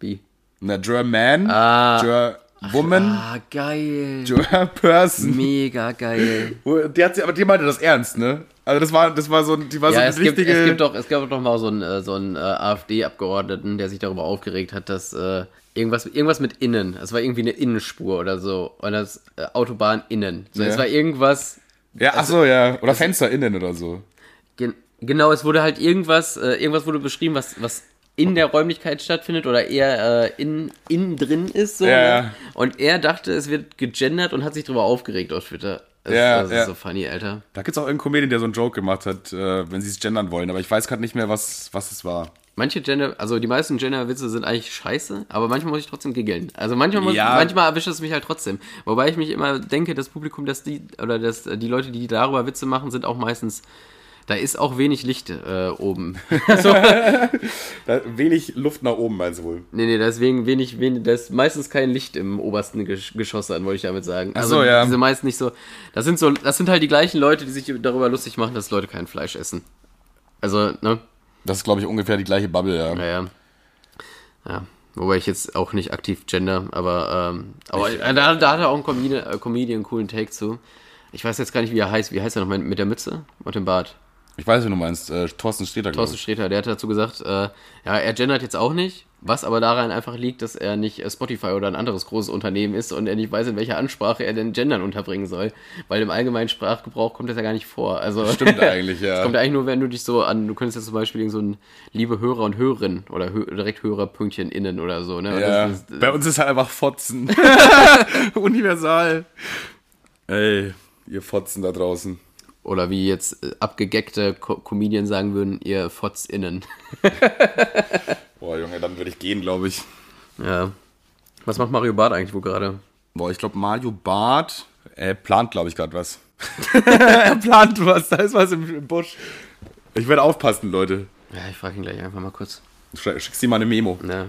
Wie? Na, German, Ah. Ger Woman, Ah, geil. Ger Person. Mega geil. Die hat sie, aber die meinte das ernst, ne? Also das war, das war so, die war so Ja, eine es gibt, richtige. es gibt doch, es gab doch mal so einen, äh, so einen äh, AfD-Abgeordneten, der sich darüber aufgeregt hat, dass äh, irgendwas, irgendwas mit innen, es war irgendwie eine Innenspur oder so, und das äh, Autobahn innen. So, Ja. Es war irgendwas, ja, ach so, ja. Oder Fenster innen oder so. gen genau, es wurde halt irgendwas, äh, irgendwas wurde beschrieben, was, was in der Räumlichkeit stattfindet oder eher äh, in, innen drin ist. So, Ja, ne? ja. Und er dachte, es wird gegendert und hat sich darüber aufgeregt auf Twitter. Das, Ja, das ja. ist so funny, Alter. Da gibt's auch irgendeinen Comedian, der so einen Joke gemacht hat, äh, wenn sie es gendern wollen. Aber ich weiß gerade nicht mehr, was, was es war. Manche Gender, also die meisten Gender-Witze sind eigentlich scheiße, aber manchmal muss ich trotzdem giggeln. Also manchmal, muss, Ja. manchmal erwischt es mich halt trotzdem. Wobei ich mich immer denke, das Publikum, das die, oder das, die Leute, die darüber Witze machen, sind auch meistens, da ist auch wenig Licht äh, oben. Da, wenig Luft nach oben, meinst du wohl? nee, nee, deswegen wenig, wenig, da ist meistens kein Licht im obersten Gesch Geschoss an, wollte ich damit sagen. Also so, ja. diese meisten nicht so, das sind so, das sind halt die gleichen Leute, die sich darüber lustig machen, dass Leute kein Fleisch essen. Also, ne? Das ist, glaube ich, ungefähr die gleiche Bubble, ja. Naja. Ja. Wobei ich jetzt auch nicht aktiv gender, aber, ähm, aber äh, da, da hat er auch ein Comedian, äh, Comedian einen coolen Take zu. Ich weiß jetzt gar nicht, wie er heißt. Wie heißt er noch mit mit der Mütze und dem Bart? Ich weiß, wie du meinst. Äh, Thorsten Sträter, Thorsten. Sträter, der hat dazu gesagt, äh, ja, er gendert jetzt auch nicht, was aber daran einfach liegt, dass er nicht äh, Spotify oder ein anderes großes Unternehmen ist und er nicht weiß, in welcher Ansprache er denn Gendern unterbringen soll. Weil im allgemeinen Sprachgebrauch kommt das ja gar nicht vor. Also, Stimmt eigentlich, ja. Das kommt eigentlich nur, wenn du dich so an, du könntest jetzt zum Beispiel irgend so ein liebe Hörer und Hörerin oder hö direkt Hörerpünktchen innen oder so, ne? Ja, das ist- bei uns ist halt einfach Fotzen. Universal. Ey, ihr Fotzen da draußen. Oder wie jetzt äh, abgegeckte Co Comedians sagen würden, ihr Fotz innen. Boah, Junge, dann würde ich gehen, glaube ich. ja. Was macht Mario Barth eigentlich wo gerade? Boah, ich glaube, Mario Barth äh, plant, glaube ich, gerade was. er plant was, da ist was im, im Busch. Ich werde aufpassen, Leute. Ja, ich frage ihn gleich einfach mal kurz. Sch- Schickst ihm mal eine Memo. Ja.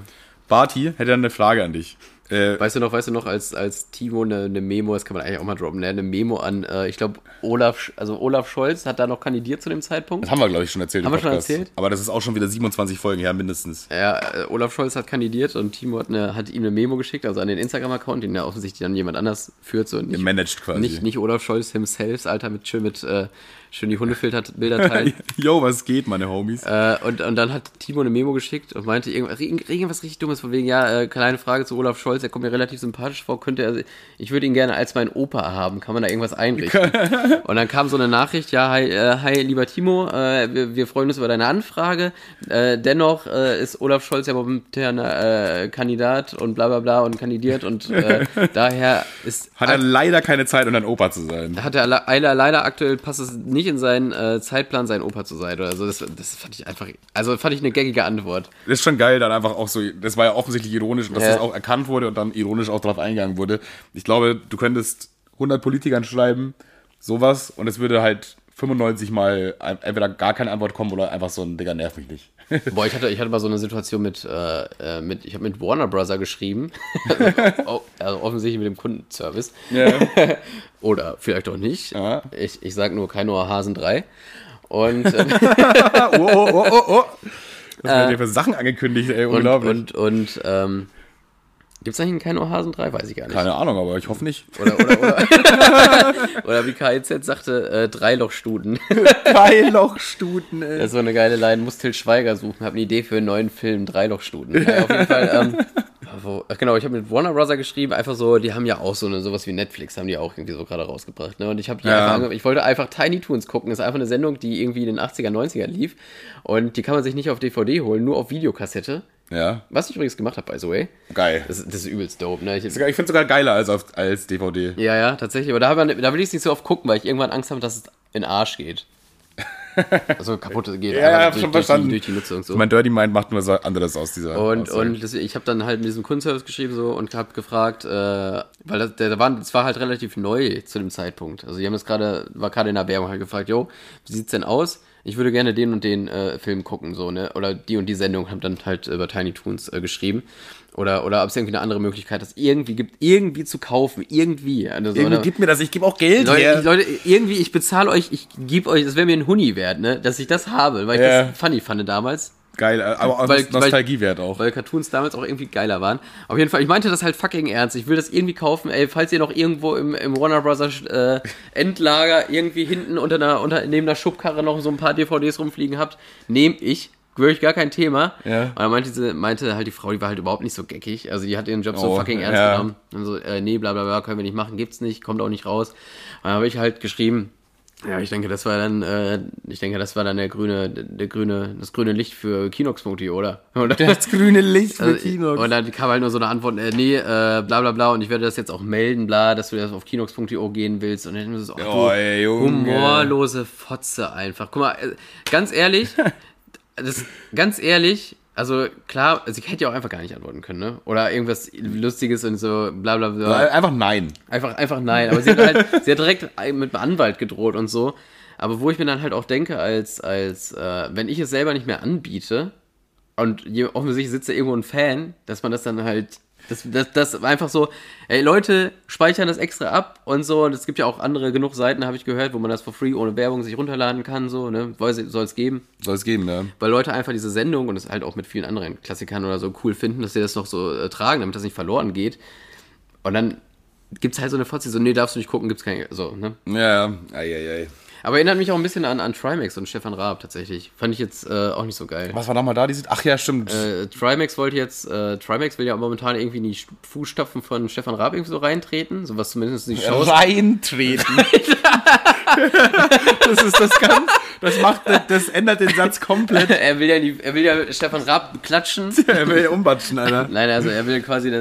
Barty hätte eine Frage an dich. Äh, Weißt du noch, weißt du noch, als, als Timo eine, eine Memo, das kann man eigentlich auch mal droppen, ne? eine Memo an, äh, ich glaube, Olaf, also Olaf Scholz hat da noch kandidiert zu dem Zeitpunkt. das haben wir, glaube ich, schon erzählt. Haben wir schon erzählt? Aber das ist auch schon wieder 27 Folgen her, mindestens. Ja, äh, Olaf Scholz hat kandidiert und Timo hat, eine, hat ihm eine Memo geschickt, also an den Instagram-Account, den ja offensichtlich dann jemand anders führt. So nicht, Managed quasi. nicht, nicht Olaf Scholz himself, Alter, mit mit äh, schön die Hundefilter-Bilder teilen. Yo, was geht, meine Homies? Äh, und, und dann hat Timo eine Memo geschickt und meinte irgendwas, irgendwas richtig Dummes, von wegen, ja, äh, kleine Frage zu Olaf Scholz, er kommt mir relativ sympathisch vor, könnte er, ich würde ihn gerne als mein Opa haben, kann man da irgendwas einrichten? und dann kam so eine Nachricht, ja, hi, äh, hi lieber Timo, äh, wir, wir freuen uns über deine Anfrage, äh, dennoch äh, ist Olaf Scholz ja momentan Kandidat und bla bla bla und kandidiert und daher ist Hat er leider keine Zeit, um ein Opa zu sein. hat er leider, leider aktuell passt es nicht in seinen äh, Zeitplan, sein Opa zu sein oder so. Das, das fand ich einfach, also fand ich eine gaggige Antwort. Das ist schon geil, dann einfach auch so, das war ja offensichtlich ironisch, und dass Ja. das auch erkannt wurde und dann ironisch auch darauf eingegangen wurde. Ich glaube, du könntest 100 Politikern schreiben, sowas, und es würde halt 95 Mal entweder gar keine Antwort kommen oder einfach so ein Digga, nerv mich nicht. Boah, ich hatte, ich hatte mal so eine Situation mit, äh, äh, mit ich habe mit Warner Brother geschrieben. also, also offensichtlich mit dem Kundenservice. Ja. Oder vielleicht auch nicht. Ja. Ich, ich sag nur kein Hasen 3. Und, äh, oh, oh, oh, oh, oh. Was werden dir für Sachen angekündigt, ey, und, unglaublich. und, und, ähm, gibt's eigentlich einen kein Hasen 3? Weiß ich gar nicht. keine Ahnung, aber ich hoffe nicht. Oder, oder, oder, oder wie KIZ sagte, äh, Dreilochstuten. Dreilochstuten, ey. Das ist so eine geile Line. Muss Till Schweiger suchen. Hab eine Idee für einen neuen Film. Dreilochstuten. Ja, auf jeden Fall. Ähm, wo, ach genau, ich habe mit Warner Brother geschrieben. Einfach so, die haben ja auch so eine sowas wie Netflix haben die auch irgendwie so gerade rausgebracht. Ne? Und ich habe die Ja. einfach ich wollte einfach Tiny Toons gucken. Das ist einfach eine Sendung, die irgendwie in den 80er, 90er lief. Und die kann man sich nicht auf DVD holen, nur auf Videokassette. Ja, Was ich übrigens gemacht habe, by the way. geil. Das, das ist übelst dope. Ne? Ich, Ich finde es sogar geiler als, auf, als DVD. ja, ja, tatsächlich. Aber da, man, da will ich es nicht so oft gucken, weil ich irgendwann Angst habe, dass es in den Arsch geht. Also kaputt geht. Ja, ja, durch, schon durch, die, verstanden. durch die Nutzung. So. Mein Dirty Mind macht nur so anderes aus dieser Und, Aussage. und deswegen, ich habe dann halt mit diesem Kundenservice geschrieben so und habe gefragt, äh, weil das, der, der war, das war halt relativ neu zu dem Zeitpunkt. Also die haben das gerade, war gerade in der Werbung halt gefragt, jo, wie sieht's denn aus? Ich würde gerne den und den äh, Film gucken, so, ne? Oder die und die Sendung, haben dann halt über Tiny Toons äh, geschrieben. Oder, oder ob es irgendwie eine andere Möglichkeit das irgendwie gibt, irgendwie zu kaufen, irgendwie. Also, so, Irgendwie ne? gib mir das, ich gebe auch Geld Leute, her. ich, Leute, irgendwie, ich bezahle euch, ich gebe euch, das wäre mir ein Huni wert, ne? Dass ich das habe, weil ich Ja. das funny fand damals. Geil, aber auch Weil- Nostalgiewert auch. Weil Cartoons damals auch irgendwie geiler waren. Auf jeden Fall, ich meinte das halt fucking ernst. Ich will das irgendwie kaufen. Ey, falls ihr noch irgendwo im, im Warner Brothers äh, Endlager irgendwie hinten unter einer, unter, neben einer Schubkarre noch so ein paar DVDs rumfliegen habt, nehme ich. Wirklich gar kein Thema. Ja. Und dann meinte, sie, meinte halt die Frau, die war halt überhaupt nicht so geckig. Also die hat ihren Job so Oh, fucking ernst ja. genommen. Und so, äh, nee, bla bla bla, können wir nicht machen, gibt's nicht, kommt auch nicht raus. Und dann habe ich halt geschrieben, ja, ich denke, das war dann, äh, ich denke, das war dann der grüne, der grüne, das grüne Licht für Kinox.de, oder? oder? Das grüne Licht für Also, Kinox. Und dann kam halt nur so eine Antwort, äh, nee, äh, bla bla bla, und ich werde das jetzt auch melden, bla, dass du das auf kinox.io gehen willst. Und dann so, ach, Oh, du, ey, Junge. humorlose Fotze einfach. Guck mal, äh, ganz ehrlich, das, ganz ehrlich, also klar, sie hätte ja auch einfach gar nicht antworten können, ne? Oder irgendwas Lustiges und so, bla bla bla. Einfach nein. Einfach, einfach nein. Aber sie hat halt, sie hat direkt mit einem Anwalt gedroht und so. Aber wo ich mir dann halt auch denke, als, als, äh, wenn ich es selber nicht mehr anbiete und je, offensichtlich sitzt da irgendwo ein Fan, dass man das dann halt, das, das, das einfach so, ey, Leute speichern das extra ab und so. Und es gibt ja auch andere genug Seiten, habe ich gehört, wo man das for free ohne Werbung sich runterladen kann, so, ne? Soll es geben Soll es geben, ja. weil Leute einfach diese Sendung und das halt auch mit vielen anderen Klassikern oder so cool finden, dass sie das noch so äh, tragen, damit das nicht verloren geht. Und dann gibt's halt so eine Fotze, so, nee, darfst du nicht gucken, gibt's keine, so, ne? Ja, ja. Ei, ei, ei. Aber erinnert mich auch ein bisschen an, an Trimax und Stefan Raab tatsächlich. Fand ich jetzt äh, auch nicht so geil. Was war nochmal da? Die ach ja, stimmt. Äh, Trimax wollte jetzt, äh, Trimax will ja momentan irgendwie in die Fußstapfen von Stefan Raab irgendwie so reintreten, so was zumindest die Shows. Reintreten. das ist das ganz, das macht, das ändert den Satz komplett. er will ja die, er will ja Stefan Raab klatschen. Er will umbatschen, Alter. Nein, also er will quasi,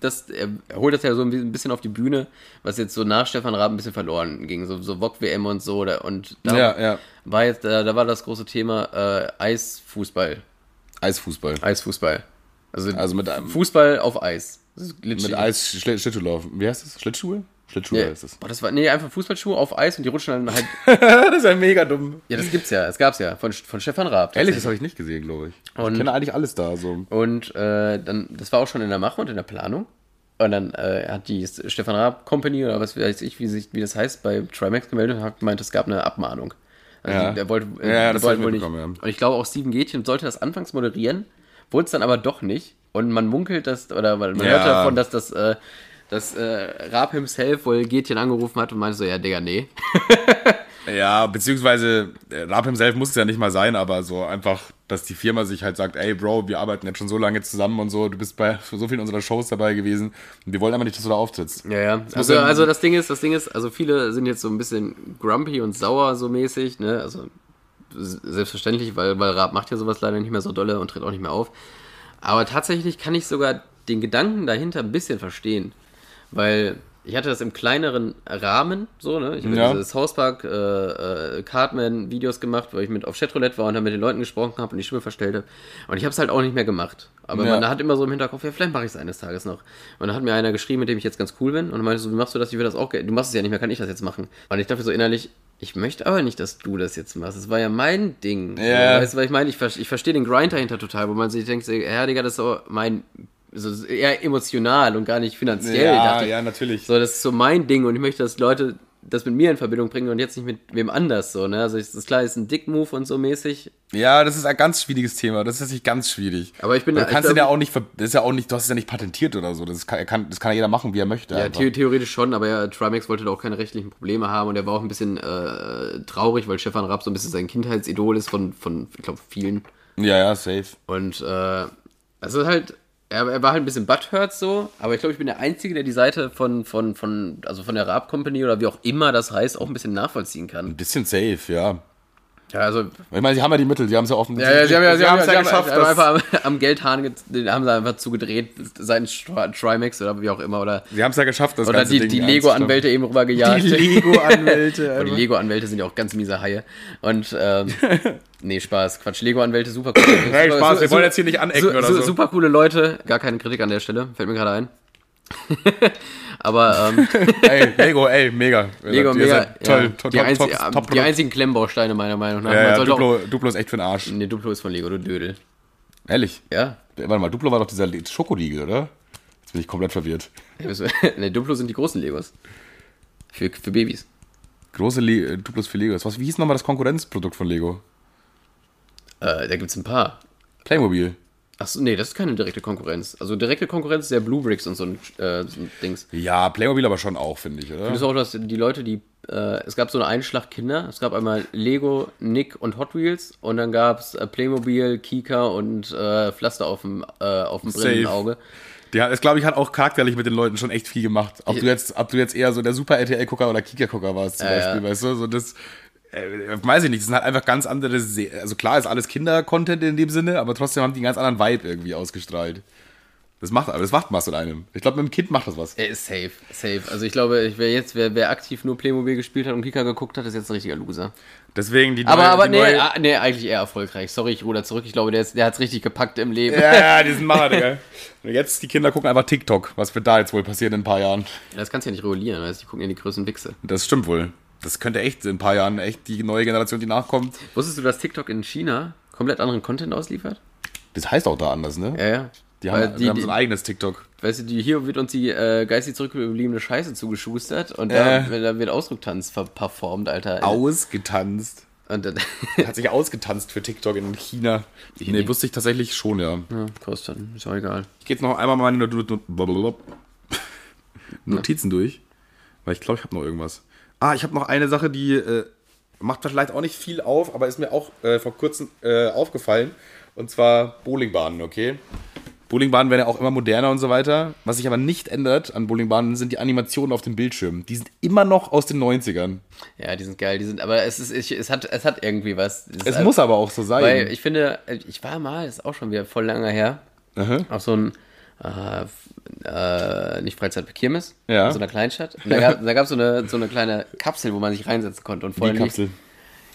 das, er holt das ja so ein bisschen auf die Bühne, was jetzt so nach Stefan Raab ein bisschen verloren ging, so, so VOG-WM und so. Da, und da Ja, ja. war jetzt, da, da war das große Thema äh, Eisfußball. Eisfußball. Eisfußball. Also, Also mit einem- Fußball auf Eis. Mit Eis, Schl Schlittschuhlauf. Wie heißt das? Schlittschuhe? Schlittschuhe Ja. heißt das. Boah, das war, nee, einfach Fußballschuhe auf Eis und die rutschen dann halt. das ist ja mega dumm. ja, das gibt's ja, das gab's ja, von, von Stefan Raab. Ehrlich, das habe ich nicht gesehen, glaube ich. Und- ich kenne eigentlich alles da. So. Und äh, dann, das war auch schon in der Mache und in der Planung. Und dann äh, hat die Stefan Raab Company oder was weiß ich, wie, sich, wie das heißt, bei Trimax gemeldet und hat gemeint, es gab eine Abmahnung. Also Ja. der wollte, Ja, ja, das ich wohl nicht. ja. Und ich glaube auch Steven Gätchen sollte das anfangs moderieren, wurde es dann aber doch nicht. Und man munkelt, dass, oder man Ja. hört davon, dass das, äh, dass äh, Raab himself wohl Gätchen angerufen hat und meinte so, ja, Digga, nee. Ja, beziehungsweise äh, Raab himself muss es ja nicht mal sein, aber so einfach, dass die Firma sich halt sagt, ey Bro, wir arbeiten jetzt schon so lange zusammen und so, du bist bei so vielen unserer Shows dabei gewesen und wir wollen aber nicht, dass du da auftrittst. Ja, ja. muss Also, also das Ding ist, das Ding ist, also viele sind jetzt so ein bisschen grumpy und sauer so mäßig, ne? Also selbstverständlich, weil, weil Raab macht ja sowas leider nicht mehr so dolle und tritt auch nicht mehr auf. Aber tatsächlich kann ich sogar den Gedanken dahinter ein bisschen verstehen. Weil ich hatte das im kleineren Rahmen, so, ne? Ich habe Ja. diese South Park äh, äh, Cartman-Videos gemacht, wo ich mit auf Chatroulette war und dann mit den Leuten gesprochen habe und die Stimme verstellt habe. Und ich habe es halt auch nicht mehr gemacht. Aber Ja. man hat immer so im Hinterkopf, ja, vielleicht mache ich es eines Tages noch. Und dann hat mir einer geschrieben, mit dem ich jetzt ganz cool bin. Und dann meinte so, wie machst du das? Ich will das auch. Du machst es ja nicht mehr, kann ich das jetzt machen? Und ich dachte so innerlich, ich möchte aber nicht, dass du das jetzt machst. Das war ja mein Ding. Ja. So, weißt du, was ich meine? Ich, ich verstehe den Grind dahinter total, wo man sich denkt, ja, Digga, das ist so mein. So eher emotional und gar nicht finanziell. Ja, dachte ja, natürlich. So, das ist so mein Ding und ich möchte, dass Leute das mit mir in Verbindung bringen und jetzt nicht mit wem anders so, ne? Also es ist klar, ist ein Dick-Move und so mäßig. Ja, das ist ein ganz schwieriges Thema. Das ist tatsächlich ganz schwierig. Aber ich bin du da- ich kannst den ja auch nicht, das ist ja auch nicht, du hast es ja nicht patentiert oder so. Das kann, kann, das kann ja jeder machen, wie er möchte. Ja, the theoretisch schon, aber ja, Trimax wollte da auch keine rechtlichen Probleme haben und er war auch ein bisschen äh, traurig, weil Stefan Raab so ein bisschen sein Kindheitsidol ist von, von ich glaube, vielen. ja, ja, safe. Und äh, also halt, er, er war halt ein bisschen butthurt so, aber ich glaube, ich bin der Einzige, der die Seite von, von, von, also von der Raab Company oder wie auch immer das heißt, auch ein bisschen nachvollziehen kann. Ein bisschen safe, ja. Ja, also Ich meine, sie haben ja die Mittel, sie haben es ja offen. Ja, ja, sie haben ja, sie haben, es sie haben geschafft. einfach, dass- einfach am, am Geldhahn, ge- den haben sie einfach zugedreht, seinen Tri- Trimax oder wie auch immer, oder, Sie haben es ja geschafft, das oder ganze die, Ding die Lego-Anwälte eben rübergejagt. Die Lego-Anwälte, Aber die. Lego-Anwälte sind ja auch ganz miese Haie. Und, ähm, nee, Spaß, Quatsch. Lego-Anwälte, super cool. Hey, super, Spaß, wir su- wollen jetzt hier nicht anecken su- oder su- so. Super coole Leute, gar keine Kritik an der Stelle, fällt mir gerade ein. Aber ähm, ey, Lego, ey, mega. Lego mega. seid Toll, ja, toll, die, top, einzi top, die top, einzigen Klemmbausteine meiner Meinung nach. Ja, ja, sollte auch, Duplo, Duplo ist echt für den Arsch. nee, Duplo ist von Lego, du Dödel. Ehrlich. Ja. Warte mal, Duplo war doch dieser Schokoriegel, oder? Jetzt bin ich komplett verwirrt. ne, Duplo sind die großen Legos. Für, für Babys. Große Le äh, Duplos für Lego. Was, wie hieß nochmal das Konkurrenzprodukt von Lego? Äh, da gibt's ein paar. Playmobil. Achso, nee, das ist keine direkte Konkurrenz. Also direkte Konkurrenz ist ja Blue Bricks und so ein, äh, so ein Dings. Ja, Playmobil aber schon auch, finde ich, oder? Das ist auch, dass die Leute, die. Äh, es gab so eine Einschlag Kinder. Es gab einmal Lego, Nick und Hot Wheels. Und dann gab es äh, Playmobil, Kika und äh, Pflaster auf dem, äh, auf dem Safe. brennenden Auge. Ja, das glaube ich hat auch charakterlich mit den Leuten schon echt viel gemacht. Ob du jetzt, ob du jetzt eher so der Super RTL-Gucker oder Kika-Gucker warst zum Beispiel, weißt du? So das, äh, weiß ich nicht, das sind halt einfach ganz andere, Se also klar ist alles Kinder-Content in dem Sinne, aber trotzdem haben die einen ganz anderen Vibe irgendwie ausgestrahlt. Das macht, aber das macht was mit einem. Ich glaube, mit dem Kind macht das was. Er ist safe, safe. Also ich glaube, ich- wer jetzt, wer, wer aktiv nur Playmobil gespielt hat und Kika geguckt hat, ist jetzt ein richtiger Loser. Deswegen die Aber, neue- aber die nee, neue- ah, nee, eigentlich eher erfolgreich. Sorry, ich ruder zurück. Ich glaube, der, ist- der hat es richtig gepackt im Leben. Ja, ja, die sind Macher, Digga. Und jetzt, die Kinder gucken einfach TikTok. Was wird da jetzt wohl passieren in ein paar Jahren? Das kannst du ja nicht regulieren, weißt du? Die gucken ja die größten Wichse. Das stimmt wohl. Das könnte echt in ein paar Jahren echt die neue Generation, die nachkommt. Wusstest du, dass TikTok in China komplett anderen Content ausliefert? Das heißt auch da anders, ne? Ja, ja. Die Weil haben, die, die, haben so ein eigenes TikTok. weißt du, die, hier wird uns die äh, geistig zurückgebliebene Scheiße zugeschustert und Äh. da, da wird Ausdrucktanz ver performt, Alter. Ausgetanzt. Und dann, Hat sich ausgetanzt für TikTok in China. Nee, nicht. wusste ich tatsächlich schon, ja. ja, kostet dann, ist auch egal. Ich gehe jetzt noch einmal meine Not Not Not Notizen durch. Weil ich glaube, ich habe noch irgendwas. Ah, ich habe noch eine Sache, die äh, macht vielleicht auch nicht viel auf, aber ist mir auch äh, vor kurzem äh, aufgefallen. Und zwar Bowlingbahnen, okay? Bowlingbahnen werden ja auch immer moderner und so weiter. Was sich aber nicht ändert an Bowlingbahnen sind die Animationen auf dem Bildschirm. Die sind immer noch aus den 90ern. Ja, die sind geil, die sind, aber es ist, ich, es hat, es hat irgendwie was. Es, Es ist muss aber auch so sein. Weil ich finde, ich war mal, das ist auch schon wieder voll lange her, Aha. auf so ein, äh, äh, nicht Freizeit, Kirmes, Ja. in so einer Kleinstadt. Und da gab gab's so, eine, so eine kleine Kapsel, wo man sich reinsetzen konnte. Und Die Kapsel.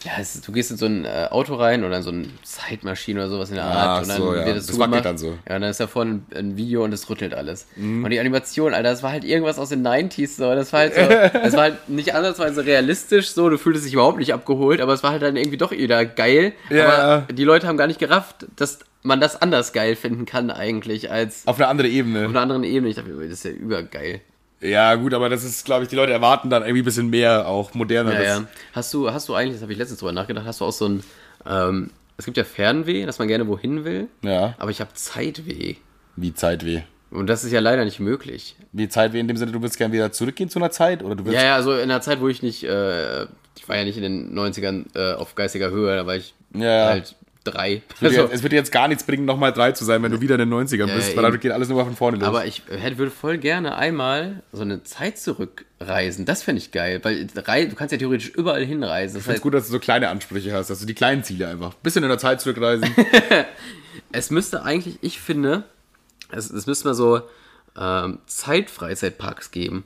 Ja, es, du gehst in so ein äh, Auto rein oder in so eine Zeitmaschine oder sowas in der Ah, Art. und dann so, ja. wird es Das wackelt dann so. Mhm. Ja, und dann ist da vorne ein, ein Video und es rüttelt alles. Und die Animation, Alter, das war halt irgendwas aus den 90s so. Das war halt so, das war halt nicht ansatzweise realistisch so. Du fühltest dich überhaupt nicht abgeholt, aber es war halt dann irgendwie doch wieder geil. Ja. Aber die Leute haben gar nicht gerafft, dass man das anders geil finden kann eigentlich als Auf eine andere Ebene. auf einer anderen Ebene. Ich dachte, mir, das ist ja übergeil. Ja, gut, aber das ist, glaube ich, die Leute erwarten dann irgendwie ein bisschen mehr, auch moderner. Ja, ja. Hast du, hast du eigentlich, das habe ich letztens drüber nachgedacht, hast du auch so ein, ähm, es gibt ja Fernweh, dass man gerne wohin will, ja. aber ich habe Zeitweh. Wie Zeitweh. Und das ist ja leider nicht möglich. Wie Zeitweh in dem Sinne, du willst gerne wieder zurückgehen zu einer Zeit? Oder du willst. Ja, ja, also in einer Zeit, wo ich nicht, äh, ich war ja nicht in den 90ern äh, auf geistiger Höhe, da war ich Ja, ja. halt drei. Es wird, Also, es wird dir jetzt gar nichts bringen, nochmal drei zu sein, wenn du wieder in den 90ern bist, weil dann geht alles nur mal von vorne los. aber ich hätte, würde voll gerne einmal so eine Zeit zurückreisen. Das fände ich geil, weil du kannst ja theoretisch überall hinreisen. Das ich finde es gut, dass du so kleine Ansprüche hast, dass du die kleinen Ziele einfach. Bisschen in der Zeit zurückreisen. es müsste eigentlich, ich finde, es, es müsste mal so ähm, Zeitfreizeitparks geben.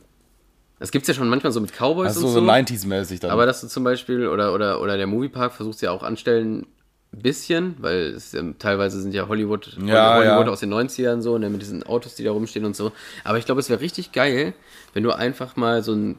Das gibt es ja schon manchmal so mit Cowboys Also und so so. 90s-mäßig dann. Aber dass du zum Beispiel, oder, oder, oder der Moviepark versucht ja auch anstellen, ein bisschen, weil es ja, teilweise sind ja Hollywood, Ja, Hollywood ja. aus den 90ern so, ne, mit diesen Autos, die da rumstehen und so. Aber ich glaube, es wäre richtig geil, wenn du einfach mal so ein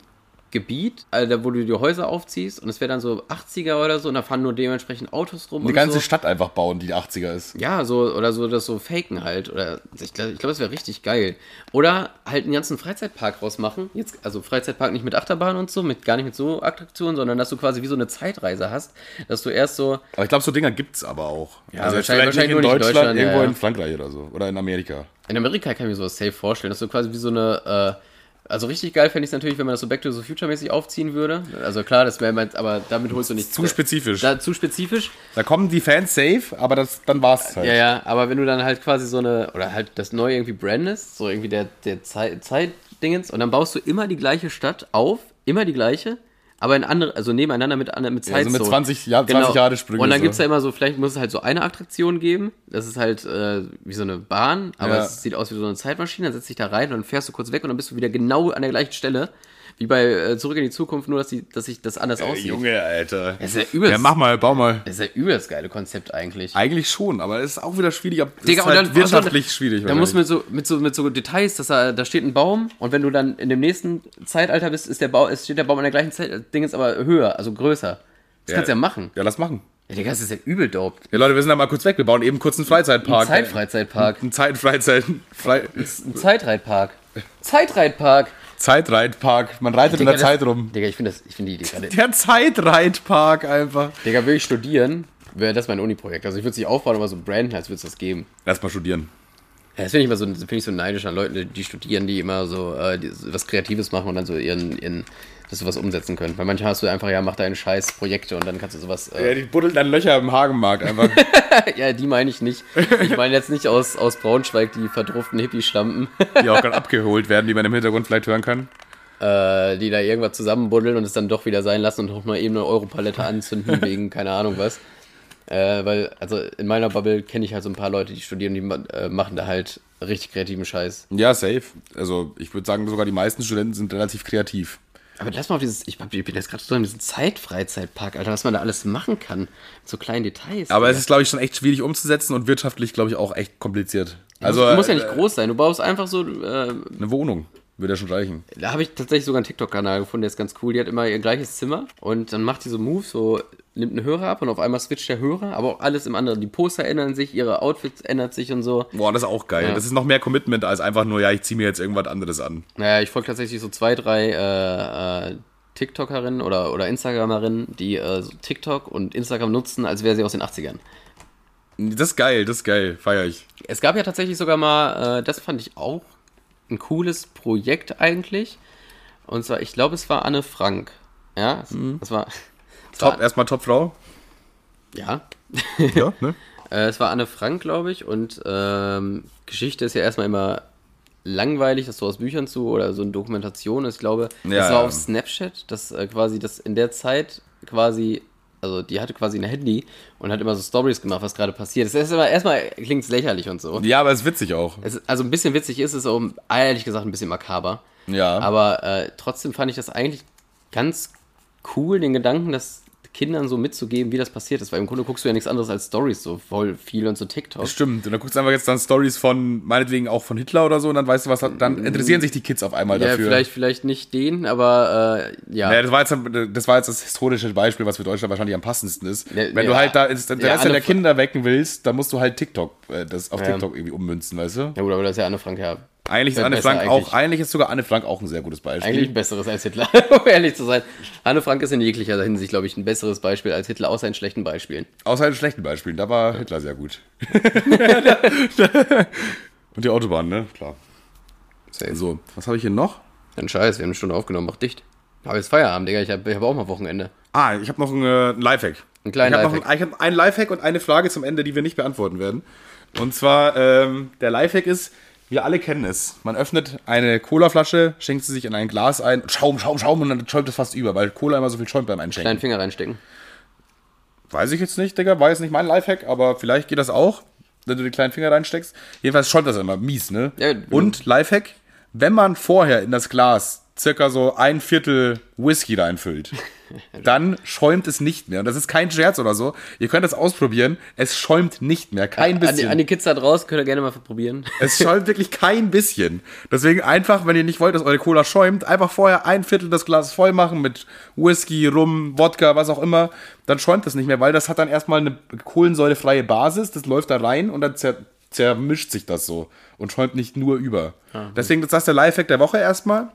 Gebiet, also wo du die Häuser aufziehst und es wäre dann so 80er oder so und da fahren nur dementsprechend Autos rum Eine ganze so. Stadt einfach bauen, die 80er ist. Ja, so, oder so, das so faken halt. Oder ich glaube, ich glaub, das wäre richtig geil. Oder halt einen ganzen Freizeitpark rausmachen. Jetzt, also Freizeitpark nicht mit Achterbahn und so, mit gar nicht mit so Attraktionen, sondern dass du quasi wie so eine Zeitreise hast, dass du erst so. Aber ich glaube, so Dinger gibt's aber auch. Ja, also wahrscheinlich- wahrscheinlich in nur nicht in Deutschland, Deutschland, ja, irgendwo ja. in Frankreich oder so. Oder in Amerika. In Amerika kann ich mir sowas safe vorstellen, dass du quasi wie so eine. Äh, also richtig geil fände ich es natürlich, wenn man das so Back to the Future mäßig aufziehen würde. Also klar, das wäre aber damit holst du nicht Zu spezifisch. Da, zu spezifisch. Da kommen die Fans safe, aber das, dann war's halt. Ja, ja, aber wenn du dann halt quasi so eine, oder halt das neue irgendwie brandest, so irgendwie der, der Zeit, Zeitdingens, und dann baust du immer die gleiche Stadt auf, immer die gleiche, aber in andere, also nebeneinander mit, mit Ja, so Zeitzonen. mit 20, Jahr, 20 Jahre Sprünge. Und dann so. gibt's da immer so, vielleicht muss es halt so eine Attraktion geben, das ist halt äh, wie so eine Bahn, aber Ja. es sieht aus wie so eine Zeitmaschine, dann setzt dich da rein und dann fährst du kurz weg und dann bist du wieder genau an der gleichen Stelle, wie bei äh, Zurück in die Zukunft, nur dass, die, dass sich das anders aussieht. Junge, Alter. Das ist ja übelst, Ja, mach mal, bau mal. das ist ja übelst geile Konzept eigentlich. Eigentlich schon, aber es ist auch wieder schwierig. Digga, ist und halt dann- wirtschaftlich und schwierig. Da muss mit so, mit so, mit so Details, dass da, da steht ein Baum und wenn du dann in dem nächsten Zeitalter bist, ist der Baum, ist, steht der Baum in der gleichen Zeit, Ding ist aber höher, also größer. Das kannst du ja machen. Ja, lass machen. Ja, Digga, das ist ja übel dope. Ja, Leute, wir sind da mal kurz weg. Wir bauen eben kurz einen Freizeitpark. Ein Zeitfreizeitpark. Ein Zeitfreizeit. Frei Ein Zeitreitpark. Zeitreitpark. Zeitreitpark. Man reitet in der das- Zeit rum. Digga, ich finde finde die Idee gerade. Der Zeitreitpark einfach. Digga, will ich studieren, wäre das mein Uni-Projekt. Also ich würde es nicht aufbauen, aber so branden, als würde es das geben. Lass mal studieren. Ja, das finde ich immer so, finde ich so neidisch an Leute, die studieren, die immer so äh, die, was Kreatives machen und dann so ihren, ihren, dass sie was umsetzen können. Weil manchmal hast du einfach, ja, mach deine scheiß Projekte und dann kannst du sowas. Ja, Äh, die buddeln dann Löcher im Hagenmarkt einfach. ja, die meine ich nicht. Ich meine jetzt nicht aus, aus Braunschweig, die verdrufften Hippie-Schlampen, die auch gerade abgeholt werden, die man im Hintergrund vielleicht hören kann. äh, die da irgendwas zusammenbuddeln und es dann doch wieder sein lassen und noch mal eben eine Europalette anzünden wegen keine Ahnung was. Äh, weil, also in meiner Bubble kenne ich halt so ein paar Leute, die studieren, die äh, machen da halt richtig kreativen Scheiß. Ja, safe. Also ich würde sagen, sogar die meisten Studenten sind relativ kreativ. Aber lass mal auf dieses, ich, bin jetzt gerade so in diesem Zeitfreizeitpark, Alter, was man da alles machen kann. Mit so kleinen Details. Aber Alter. es ist, glaube ich, schon echt schwierig umzusetzen und wirtschaftlich, glaube ich, auch echt kompliziert. Also muss, muss ja nicht äh, groß sein. Du baust einfach so. Äh, eine Wohnung würde ja schon reichen. da habe ich tatsächlich sogar einen TikTok-Kanal gefunden, der ist ganz cool. Die hat immer ihr gleiches Zimmer und dann macht die so Moves, so nimmt einen Hörer ab und auf einmal switcht der Hörer, aber auch alles im anderen. Die Poster ändern sich, ihre Outfits ändert sich und so. Boah, das ist auch geil. Ja. Das ist noch mehr Commitment als einfach nur, ja, ich ziehe mir jetzt irgendwas anderes an. Naja, ich folge tatsächlich so zwei, drei äh, äh, TikTokerinnen oder, oder Instagramerinnen, die äh, so TikTok und Instagram nutzen, als wäre sie aus den 80ern. Das ist geil, das ist geil, feier ich. Es gab ja tatsächlich sogar mal, äh, das fand ich auch ein cooles Projekt eigentlich. Und zwar, ich glaube, es war Anne Frank. Ja, es, das war. Es Top, war, erstmal Topfrau. ja, Ja, ne? äh, es war Anne Frank, glaube ich. Und ähm, Geschichte ist ja erstmal immer langweilig, das so aus Büchern zu oder so eine Dokumentation ist. Ich glaube, Ja, das war ja. auf Snapchat, dass äh, quasi das in der Zeit quasi. Also die hatte quasi ein Handy und hat immer so Stories gemacht, was gerade passiert. Das ist immer, erstmal klingt es lächerlich und so. Ja, aber es ist witzig auch. Es also ein bisschen witzig ist es, auch ehrlich gesagt ein bisschen makaber. Ja. Aber äh, trotzdem fand ich das eigentlich ganz cool, den Gedanken, das Kindern so mitzugeben, wie das passiert ist. Weil im Grunde guckst du ja nichts anderes als Stories so voll viel und so TikTok. Stimmt, und dann guckst du einfach jetzt dann Stories von, meinetwegen auch von Hitler oder so, und dann weißt du, was dann interessieren sich die Kids auf einmal Ja, dafür. vielleicht, vielleicht nicht den, aber äh, ja. Ja, das war, jetzt, das war jetzt das historische Beispiel, was für Deutschland wahrscheinlich am passendsten ist. Ja, Wenn du ja. halt da ins Interesse Ja, der Kinder wecken willst, dann musst du halt TikTok, äh, das auf. TikTok irgendwie ummünzen, weißt du? ja gut, aber das ist ja Anne Frank ja Eigentlich ist Wäre Anne Frank eigentlich. auch, eigentlich ist sogar Anne Frank auch ein sehr gutes Beispiel. eigentlich ein besseres als Hitler, um ehrlich zu sein. Anne Frank ist in jeglicher Hinsicht, glaube ich, ein besseres Beispiel als Hitler, außer in schlechten Beispielen. Außer in schlechten Beispielen, da war Hitler sehr gut. Und die Autobahn, ne? Klar. So, was habe ich hier noch? Dann scheiß, wir haben eine Stunde aufgenommen, mach dicht. Aber jetzt Feierabend, Digga, ich habe hab auch mal Wochenende. Ah, ich habe noch einen, äh, Lifehack. Einen kleinen ich habe noch Lifehack. einen, ich hab einen Lifehack und eine Frage zum Ende, die wir nicht beantworten werden. Und zwar, ähm, der Lifehack ist, wir alle kennen es. Man öffnet eine Colaflasche, schenkt sie sich in ein Glas ein, Schaum, Schaum, Schaum und dann schäumt es fast über, weil Cola immer so viel schäumt beim Einschenken. Kleinen Finger reinstecken. Weiß ich jetzt nicht, Digga, war jetzt nicht mein Lifehack, aber vielleicht geht das auch, wenn du den kleinen Finger reinsteckst. Jedenfalls schäumt das immer mies, ne? Ja, und Lifehack, wenn man vorher in das Glas circa so ein Viertel Whisky reinfüllt, dann schäumt es nicht mehr. Und das ist kein Scherz oder so. Ihr könnt das ausprobieren. Es schäumt nicht mehr. Kein An die, bisschen. an die Kids da draußen könnt ihr gerne mal probieren. Es schäumt wirklich kein bisschen. Deswegen einfach, wenn ihr nicht wollt, dass eure Cola schäumt, einfach vorher ein Viertel des Glases voll machen mit Whisky, Rum, Wodka, was auch immer. Dann schäumt das nicht mehr, weil das hat dann erstmal eine kohlensäurefreie Basis. Das läuft da rein und dann zer zermischt sich das so und schäumt nicht nur über. Deswegen ist das der Lifehack der Woche erstmal.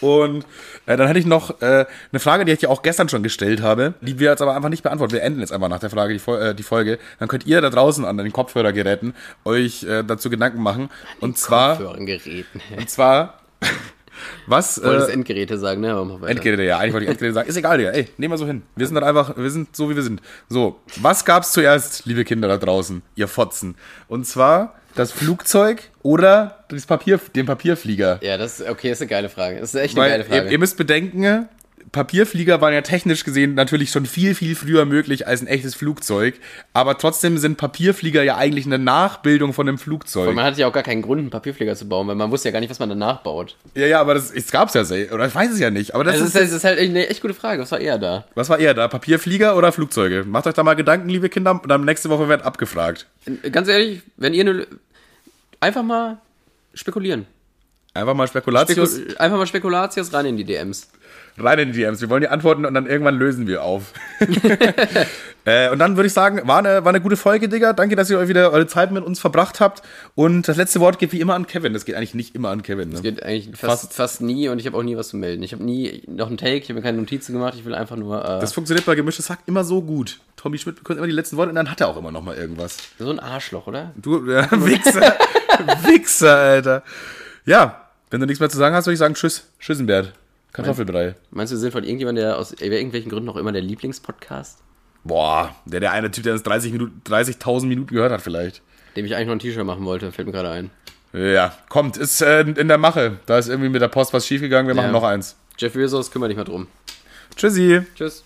Und äh, dann hätte ich noch äh, eine Frage, die ich ja auch gestern schon gestellt habe, die wir jetzt aber einfach nicht beantworten. Wir enden jetzt einfach nach der Frage die, äh, die Folge. Dann könnt ihr da draußen an den Kopfhörergeräten euch äh, dazu Gedanken machen. Und zwar, Kopfhörergeräten. und zwar, was Ich wollte das äh, Endgeräte sagen, ne? Aber. Endgeräte, ja, eigentlich wollte ich Endgeräte sagen. Ist egal, Digga. Ey, nehmen wir so hin. Wir sind dann einfach, wir sind so, wie wir sind. So, was gab's zuerst, liebe Kinder da draußen, ihr Fotzen? Und zwar das Flugzeug oder das Papier, den Papierflieger. Ja, das ist okay, ist eine geile Frage. Das ist echt eine Weil geile Frage. ihr, ihr müsst bedenken, Papierflieger waren ja technisch gesehen natürlich schon viel, viel früher möglich als ein echtes Flugzeug. Aber trotzdem sind Papierflieger ja eigentlich eine Nachbildung von einem Flugzeug. Und man hatte ja auch gar keinen Grund, einen Papierflieger zu bauen, weil man wusste ja gar nicht, was man danach baut. Ja, ja, aber das, das gab's ja sehr, oder ich weiß es ja nicht. Aber das Das ist, das ist halt eine echt gute Frage. Was war eher da? was war eher da? Papierflieger oder Flugzeuge? Macht euch da mal Gedanken, liebe Kinder, und dann nächste Woche wird abgefragt. Ganz ehrlich, wenn ihr eine. Einfach mal spekulieren. Einfach mal Spekulatius Spekul einfach mal Spekulatius rein in die DMs. Rein in die DMs. Wir wollen die Antworten und dann irgendwann lösen wir auf. äh, und dann würde ich sagen, war eine, war eine gute Folge, Digga. Danke, dass ihr euch wieder eure Zeit mit uns verbracht habt. Und das letzte Wort geht wie immer an Kevin. Das geht eigentlich nicht immer an Kevin. Ne? Geht eigentlich fast, fast, nie und ich habe auch nie was zu melden. Ich habe nie noch einen Take, ich habe mir keine Notizen gemacht, ich will einfach nur. Äh, Das funktioniert bei Gemischtes Hack immer so gut. Tommy Schmidt bekommt immer die letzten Worte und dann hat er auch immer noch mal irgendwas. so ein Arschloch, oder? Du, ja, Wichser. Wichser, Alter. Ja, wenn du nichts mehr zu sagen hast, würde ich sagen, tschüss. Tschüssenbert. Kartoffelbrei. Meinst du, wir sind von irgendjemand, der aus irgendwelchen Gründen noch immer der Lieblingspodcast? Boah, der, der eine Typ, der uns 30 Minuten, 30.000 Minuten gehört hat vielleicht. Dem ich eigentlich noch ein T-Shirt machen wollte, fällt mir gerade ein. Ja, kommt, ist äh, in der Mache. Da ist irgendwie mit der Post was schiefgegangen. Wir machen Ja. noch eins. Jeff Bezos, kümmere dich mal drum. Tschüssi. Tschüss.